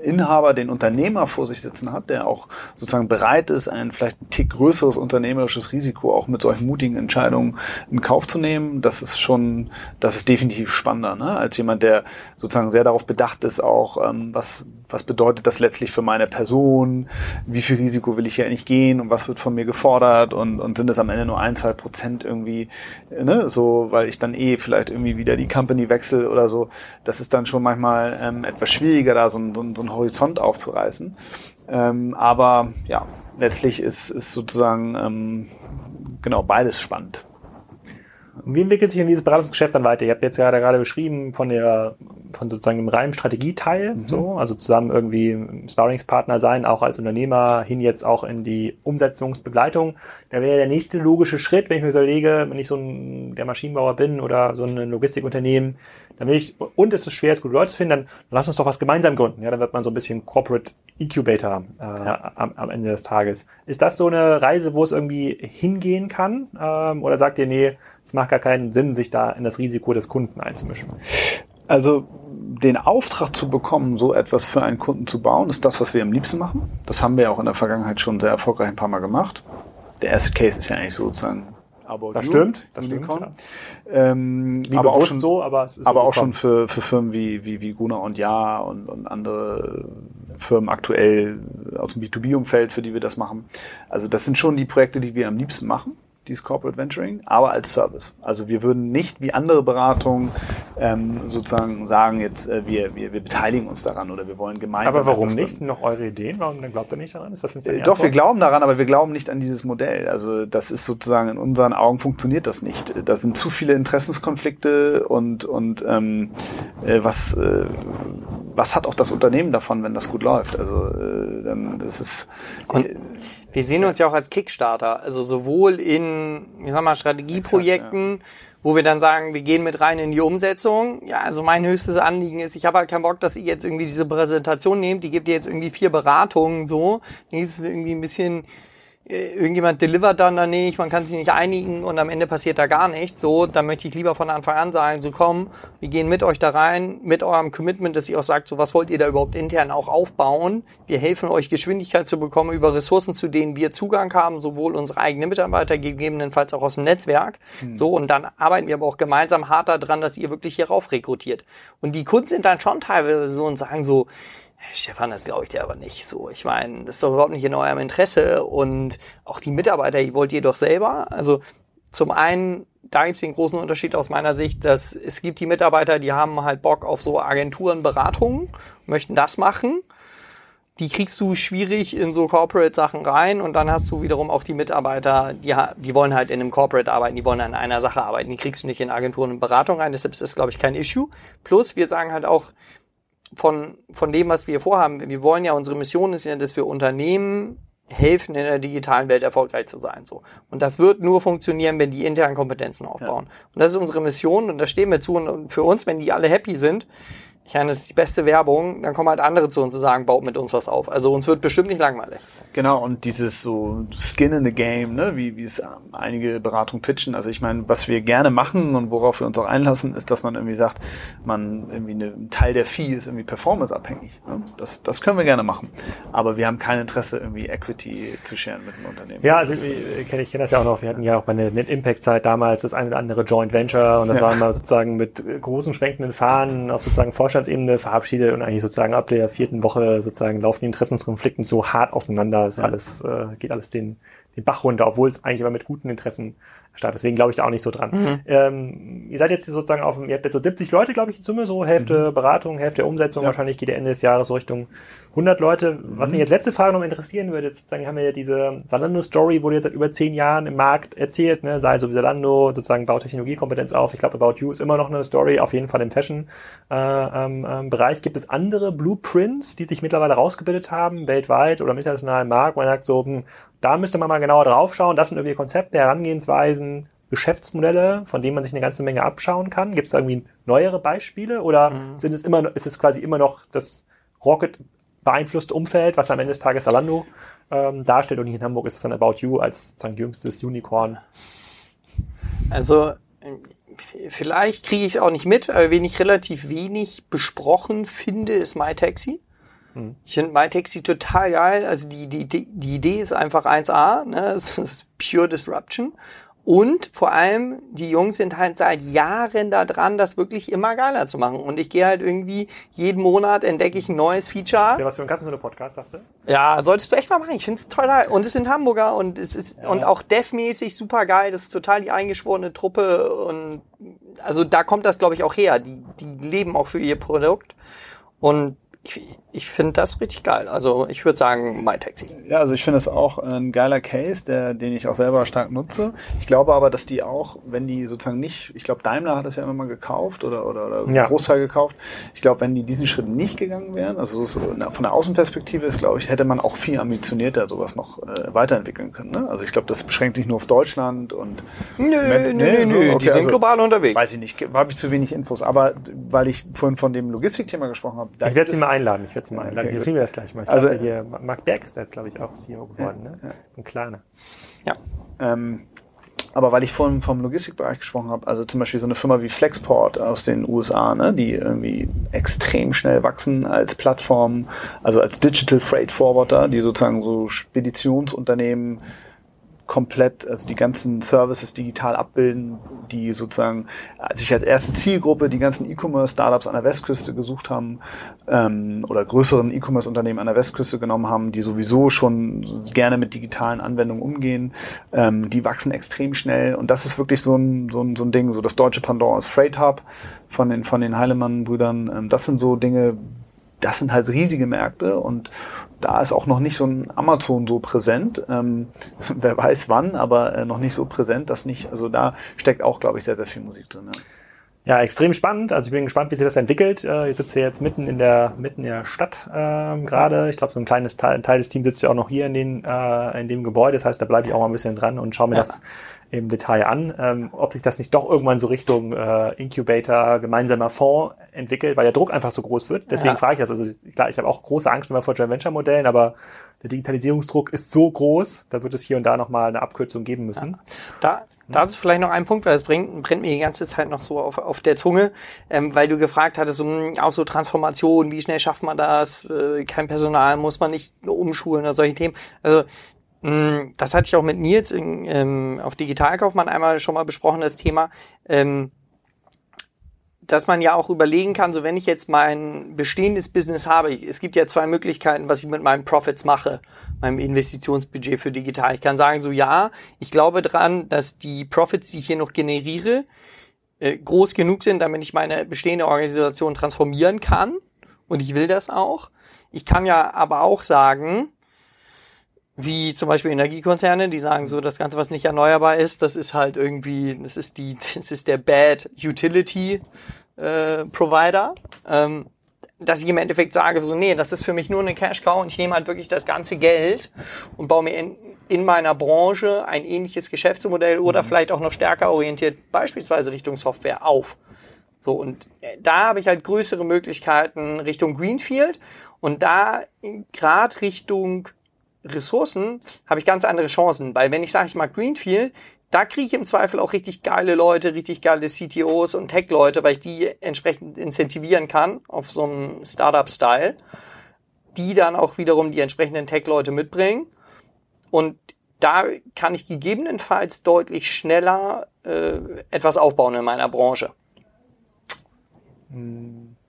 Inhaber, den Unternehmer vor sich sitzen hat, der auch sozusagen bereit ist, ein vielleicht ein Tick größeres unternehmerisches Risiko auch mit solchen mutigen Entscheidungen in Kauf zu nehmen, das ist schon, das ist definitiv spannender, ne? als jemand, der sozusagen sehr darauf bedacht ist, auch ähm, was, was bedeutet das letztlich für meine Person, wie viel Risiko will ich hier eigentlich gehen und was wird von mir gefordert und, und sind es am Ende nur ein, zwei Prozent irgendwie, ne, so, weil ich dann eh vielleicht irgendwie wieder die Company wechsle oder so, das ist dann schon manchmal ähm, etwas schwieriger, da so, so, so einen Horizont aufzureißen. Ähm, aber ja, letztlich ist, ist sozusagen ähm, genau beides spannend. Wie entwickelt sich denn dieses Beratungsgeschäft dann weiter? Ihr habt jetzt gerade gerade beschrieben von der, von sozusagen dem reinen Strategieteil, mhm. so, also zusammen irgendwie Sparringspartner sein, auch als Unternehmer hin jetzt auch in die Umsetzungsbegleitung. Da wäre der nächste logische Schritt, wenn ich mir überlege, wenn ich so ein, der Maschinenbauer bin oder so ein Logistikunternehmen, dann will ich, und es ist schwer, es gute Leute zu finden, dann lass uns doch was gemeinsam gründen. Ja, dann wird man so ein bisschen Corporate Incubator äh, ja. am, am, Ende des Tages. Ist das so eine Reise, wo es irgendwie hingehen kann? Ähm, oder sagt ihr, nee, es macht gar keinen Sinn, sich da in das Risiko des Kunden einzumischen? Also den Auftrag zu bekommen, so etwas für einen Kunden zu bauen, ist das, was wir am liebsten machen. Das haben wir auch in der Vergangenheit schon sehr erfolgreich ein paar Mal gemacht. Der erste Case ist ja eigentlich sozusagen About das stimmt, das stimmt. Ja. Ähm, Wie aber auch schon so, aber es ist aber auch schon für, für Firmen wie wie wie Guna und Ja und, und andere Firmen aktuell aus dem B2B-Umfeld, für die wir das machen. Also das sind schon die Projekte, die wir am liebsten machen dieses Corporate Venturing, aber als Service. Also wir würden nicht wie andere Beratungen ähm, sozusagen sagen, jetzt äh, wir, wir, wir beteiligen uns daran oder wir wollen gemeinsam. Aber warum nicht? Noch eure Ideen? Warum dann glaubt ihr nicht daran? Ist das nicht äh, Doch, wir glauben daran, aber wir glauben nicht an dieses Modell. Also das ist sozusagen in unseren Augen funktioniert das nicht. Da sind zu viele Interessenskonflikte und und ähm, äh, was äh, was hat auch das Unternehmen davon, wenn das gut läuft? Also äh, dann ist es. Und wir sehen uns ja auch als Kickstarter, also sowohl in, ich sag mal, Strategieprojekten, Exakt, ja. wo wir dann sagen, wir gehen mit rein in die Umsetzung. Ja, also mein höchstes Anliegen ist, ich habe halt keinen Bock, dass ihr jetzt irgendwie diese Präsentation nehmt, die gebt ihr jetzt irgendwie vier Beratungen so. Die ist irgendwie ein bisschen irgendjemand delivert dann da nicht, man kann sich nicht einigen und am Ende passiert da gar nichts. So, dann möchte ich lieber von Anfang an sagen, so komm, wir gehen mit euch da rein, mit eurem Commitment, dass ihr auch sagt, so was wollt ihr da überhaupt intern auch aufbauen. Wir helfen euch Geschwindigkeit zu bekommen über Ressourcen, zu denen wir Zugang haben, sowohl unsere eigenen Mitarbeiter, gegebenenfalls auch aus dem Netzwerk. Mhm. So, und dann arbeiten wir aber auch gemeinsam hart daran, dass ihr wirklich hier rauf rekrutiert. Und die Kunden sind dann schon teilweise so und sagen so, Stefan, das glaube ich dir aber nicht so. Ich meine, das ist doch überhaupt nicht in eurem Interesse und auch die Mitarbeiter, die wollt ihr doch selber. Also zum einen, da gibt es den großen Unterschied aus meiner Sicht, dass es gibt die Mitarbeiter, die haben halt Bock auf so Agenturenberatungen, möchten das machen. Die kriegst du schwierig in so Corporate-Sachen rein und dann hast du wiederum auch die Mitarbeiter, die, die wollen halt in einem Corporate arbeiten, die wollen an einer Sache arbeiten, die kriegst du nicht in Agenturen und Beratung rein, deshalb ist das, glaube ich, kein Issue. Plus, wir sagen halt auch, von, von dem, was wir vorhaben. Wir wollen ja, unsere Mission ist ja, dass wir Unternehmen helfen, in der digitalen Welt erfolgreich zu sein. So. Und das wird nur funktionieren, wenn die internen Kompetenzen aufbauen. Ja. Und das ist unsere Mission und da stehen wir zu. Und für uns, wenn die alle happy sind, ich meine, das ist die beste Werbung, dann kommen halt andere zu uns und sagen, baut mit uns was auf. Also uns wird bestimmt nicht langweilig. Genau, und dieses so Skin in the Game, ne, wie, wie es einige Beratungen pitchen. Also ich meine, was wir gerne machen und worauf wir uns auch einlassen, ist, dass man irgendwie sagt, man irgendwie eine, ein Teil der Fee ist irgendwie performanceabhängig. Ne? Das, das können wir gerne machen. Aber wir haben kein Interesse, irgendwie Equity zu scheren mit einem Unternehmen. Ja, also ich kenne ich kenn das ja auch noch. Wir hatten ja auch bei der Net Impact Zeit damals das eine oder andere Joint Venture und das ja. waren mal sozusagen mit großen schwenkenden Fahnen auf sozusagen Forschung Vorstandsebene verabschiedet und eigentlich sozusagen ab der vierten Woche sozusagen laufen die Interessenskonflikten so hart auseinander. Ist alles, äh, geht alles den, den Bach runter, obwohl es eigentlich immer mit guten Interessen startet. Deswegen glaube ich da auch nicht so dran. Mhm. Ähm, ihr seid jetzt sozusagen auf, ihr habt jetzt so 70 Leute, glaube ich, in Summe, so Hälfte mhm. Beratung, Hälfte Umsetzung. Ja. Wahrscheinlich geht der Ende des Jahres so Richtung 100 Leute. Was mich mhm. jetzt letzte Frage noch interessieren würde, jetzt sozusagen haben wir ja diese Zalando-Story, wurde jetzt seit über zehn Jahren im Markt erzählt, ne? sei so wie Zalando, sozusagen baut Technologiekompetenz auf. Ich glaube, About You ist immer noch eine Story, auf jeden Fall im Fashion-Bereich. Äh, ähm, ähm, Gibt es andere Blueprints, die sich mittlerweile rausgebildet haben, weltweit oder im internationalen Markt? Man sagt so, hm, da müsste man mal genauer drauf schauen. Das sind irgendwie Konzepte, Herangehensweisen, Geschäftsmodelle, von denen man sich eine ganze Menge abschauen kann. Gibt es irgendwie neuere Beispiele oder mhm. sind es immer, ist es quasi immer noch das Rocket beeinflusste Umfeld, was am Ende des Tages Zalando ähm, darstellt und hier in Hamburg ist es dann About You als sozusagen jüngstes Unicorn. Also vielleicht kriege ich es auch nicht mit, aber wen ich relativ wenig besprochen finde, ist MyTaxi. Mhm. Ich finde MyTaxi total geil. Also die, die, die Idee ist einfach 1A, ne? <laughs> Es ist pure Disruption. Und vor allem, die Jungs sind halt seit Jahren da dran, das wirklich immer geiler zu machen. Und ich gehe halt irgendwie, jeden Monat entdecke ich ein neues Feature. Das ja was für ein Kassenzone-Podcast, sagst du? Ja, solltest du echt mal machen. Ich finde es toll. Und es sind Hamburger und es ist, ja. und auch Dev-mäßig super geil. Das ist total die eingeschworene Truppe und, also da kommt das, glaube ich, auch her. Die, die leben auch für ihr Produkt. Und ich, ich finde das richtig geil. Also ich würde sagen, MyTaxi. Ja, also ich finde es auch ein geiler Case, der, den ich auch selber stark nutze. Ich glaube aber, dass die auch, wenn die sozusagen nicht, ich glaube Daimler hat das ja immer mal gekauft oder, oder, oder ja. Großteil gekauft. Ich glaube, wenn die diesen Schritt nicht gegangen wären, also so von der Außenperspektive ist, glaube ich, hätte man auch viel ambitionierter sowas noch äh, weiterentwickeln können. Ne? Also ich glaube, das beschränkt sich nur auf Deutschland und Nö, nö, nö, nö. Okay, die sind also, global unterwegs. Weiß ich nicht, habe ich zu wenig Infos, aber weil ich vorhin von dem Logistikthema gesprochen habe. Ich werde sie mal einladen. Ich sie mal einladen. Okay, hier das gleich mal. Ich also glaube, hier Marc Berg ist da jetzt, glaube ich, auch CEO geworden. Ja, ne? Ja. Ein kleiner. Ja. Ähm, aber weil ich vorhin vom Logistikbereich gesprochen habe, also zum Beispiel so eine Firma wie Flexport aus den USA, ne, die irgendwie extrem schnell wachsen als Plattform, also als Digital Freight Forwarder, die sozusagen so Speditionsunternehmen komplett, also die ganzen Services digital abbilden, die sozusagen sich als erste Zielgruppe die ganzen E-Commerce-Startups an der Westküste gesucht haben ähm, oder größeren E-Commerce-Unternehmen an der Westküste genommen haben, die sowieso schon gerne mit digitalen Anwendungen umgehen. Ähm, die wachsen extrem schnell und das ist wirklich so ein, so ein, so ein Ding, so das deutsche Pendant ist Freight Hub von den, von den Heilemann-Brüdern. Ähm, das sind so Dinge, das sind halt riesige Märkte und da ist auch noch nicht so ein Amazon so präsent. Ähm, <laughs> wer weiß wann, aber äh, noch nicht so präsent, dass nicht, also da steckt auch, glaube ich, sehr, sehr viel Musik drin. Ja. Ja, extrem spannend. Also ich bin gespannt, wie sich das entwickelt. Äh, ich sitze jetzt mitten in der mitten in der Stadt ähm, gerade. Ich glaube, so ein kleines Teil, Teil des Teams sitzt ja auch noch hier in, den, äh, in dem Gebäude. Das heißt, da bleibe ich auch mal ein bisschen dran und schaue mir ja. das im Detail an, ähm, ob sich das nicht doch irgendwann so Richtung äh, Incubator, gemeinsamer Fonds entwickelt, weil der Druck einfach so groß wird. Deswegen ja. frage ich das. Also klar, ich habe auch große Angst immer vor Joint Venture Modellen, aber der Digitalisierungsdruck ist so groß, da wird es hier und da nochmal eine Abkürzung geben müssen. Ja. Da, da ist vielleicht noch ein Punkt, weil es brennt, brennt mir die ganze Zeit noch so auf, auf der Zunge, ähm, weil du gefragt hattest, um, auch so Transformation, wie schnell schafft man das, äh, kein Personal, muss man nicht umschulen oder solche Themen. Also das hatte ich auch mit Nils in, ähm, auf Digitalkaufmann einmal schon mal besprochen, das Thema, ähm, dass man ja auch überlegen kann, so wenn ich jetzt mein bestehendes Business habe, es gibt ja zwei Möglichkeiten, was ich mit meinen Profits mache, meinem Investitionsbudget für digital. Ich kann sagen, so ja, ich glaube dran, dass die Profits, die ich hier noch generiere, äh, groß genug sind, damit ich meine bestehende Organisation transformieren kann. Und ich will das auch. Ich kann ja aber auch sagen, wie zum Beispiel Energiekonzerne, die sagen so, das Ganze, was nicht erneuerbar ist, das ist halt irgendwie, das ist die, <laughs> das ist der Bad Utility äh, Provider. Ähm, dass ich im Endeffekt sage, so, nee, das ist für mich nur eine Cash Cow und ich nehme halt wirklich das ganze Geld und baue mir in, in meiner Branche ein ähnliches Geschäftsmodell oder mhm. vielleicht auch noch stärker orientiert, beispielsweise Richtung Software auf. So, und äh, da habe ich halt größere Möglichkeiten Richtung Greenfield und da gerade Richtung Ressourcen habe ich ganz andere Chancen, weil wenn ich sage, ich mag Greenfield, da kriege ich im Zweifel auch richtig geile Leute, richtig geile CTOs und Tech-Leute, weil ich die entsprechend incentivieren kann auf so einem Startup-Style, die dann auch wiederum die entsprechenden Tech-Leute mitbringen. Und da kann ich gegebenenfalls deutlich schneller äh, etwas aufbauen in meiner Branche.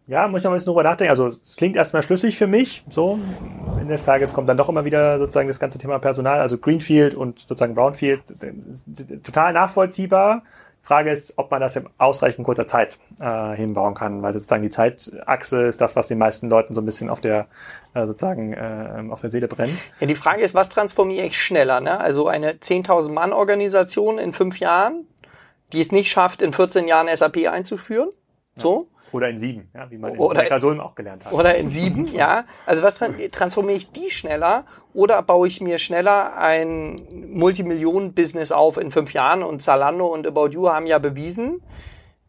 Ja, muss ich noch ein bisschen drüber nachdenken. Also es klingt erstmal schlüssig für mich. So, Ende des Tages kommt dann doch immer wieder sozusagen das ganze Thema Personal, also Greenfield und sozusagen Brownfield, total nachvollziehbar. Frage ist, ob man das in ausreichend kurzer Zeit äh, hinbauen kann, weil sozusagen die Zeitachse ist das, was den meisten Leuten so ein bisschen auf der äh, sozusagen äh, auf der Seele brennt. Ja, die Frage ist, was transformiere ich schneller? Ne? Also eine 10.000 Mann Organisation in fünf Jahren, die es nicht schafft, in 14 Jahren SAP einzuführen, so oder in sieben, ja, wie man in oder Solm auch gelernt hat. Oder in sieben, <laughs> ja. Also was transformiere ich die schneller oder baue ich mir schneller ein Multimillionen-Business auf in fünf Jahren? Und Zalando und About You haben ja bewiesen,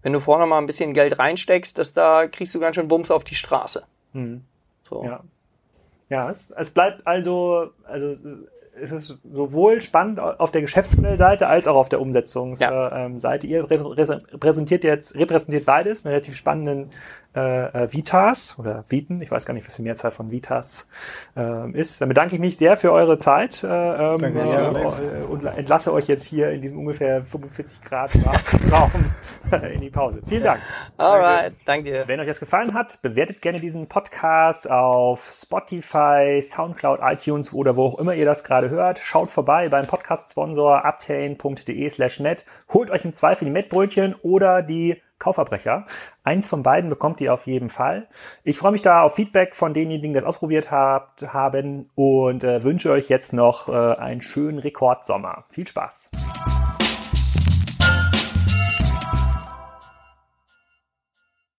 wenn du vorne mal ein bisschen Geld reinsteckst, dass da kriegst du ganz schön Wumms auf die Straße. Mhm. So. Ja. Ja, es, es bleibt also, also ist es sowohl spannend auf der Geschäftsmodellseite als auch auf der Umsetzungsseite. Ja. Ähm, Ihr repräsentiert jetzt repräsentiert beides mit relativ spannenden äh, äh, Vitas oder Viten, ich weiß gar nicht, was die Mehrzahl von Vitas äh, ist. Dann bedanke ich mich sehr für eure Zeit äh, ähm, äh, und entlasse euch jetzt hier in diesem ungefähr 45 Grad <laughs> Raum in die Pause. Vielen Dank. Alright, danke dir. Wenn euch das gefallen hat, bewertet gerne diesen Podcast auf Spotify, Soundcloud, iTunes oder wo auch immer ihr das gerade hört. Schaut vorbei beim Podcast-Sponsor uptain.de slash met. Holt euch im Zweifel die Mettbrötchen oder die Kaufverbrecher. Eins von beiden bekommt ihr auf jeden Fall. Ich freue mich da auf Feedback von denjenigen, die das ausprobiert habt, haben und äh, wünsche euch jetzt noch äh, einen schönen Rekordsommer. Viel Spaß!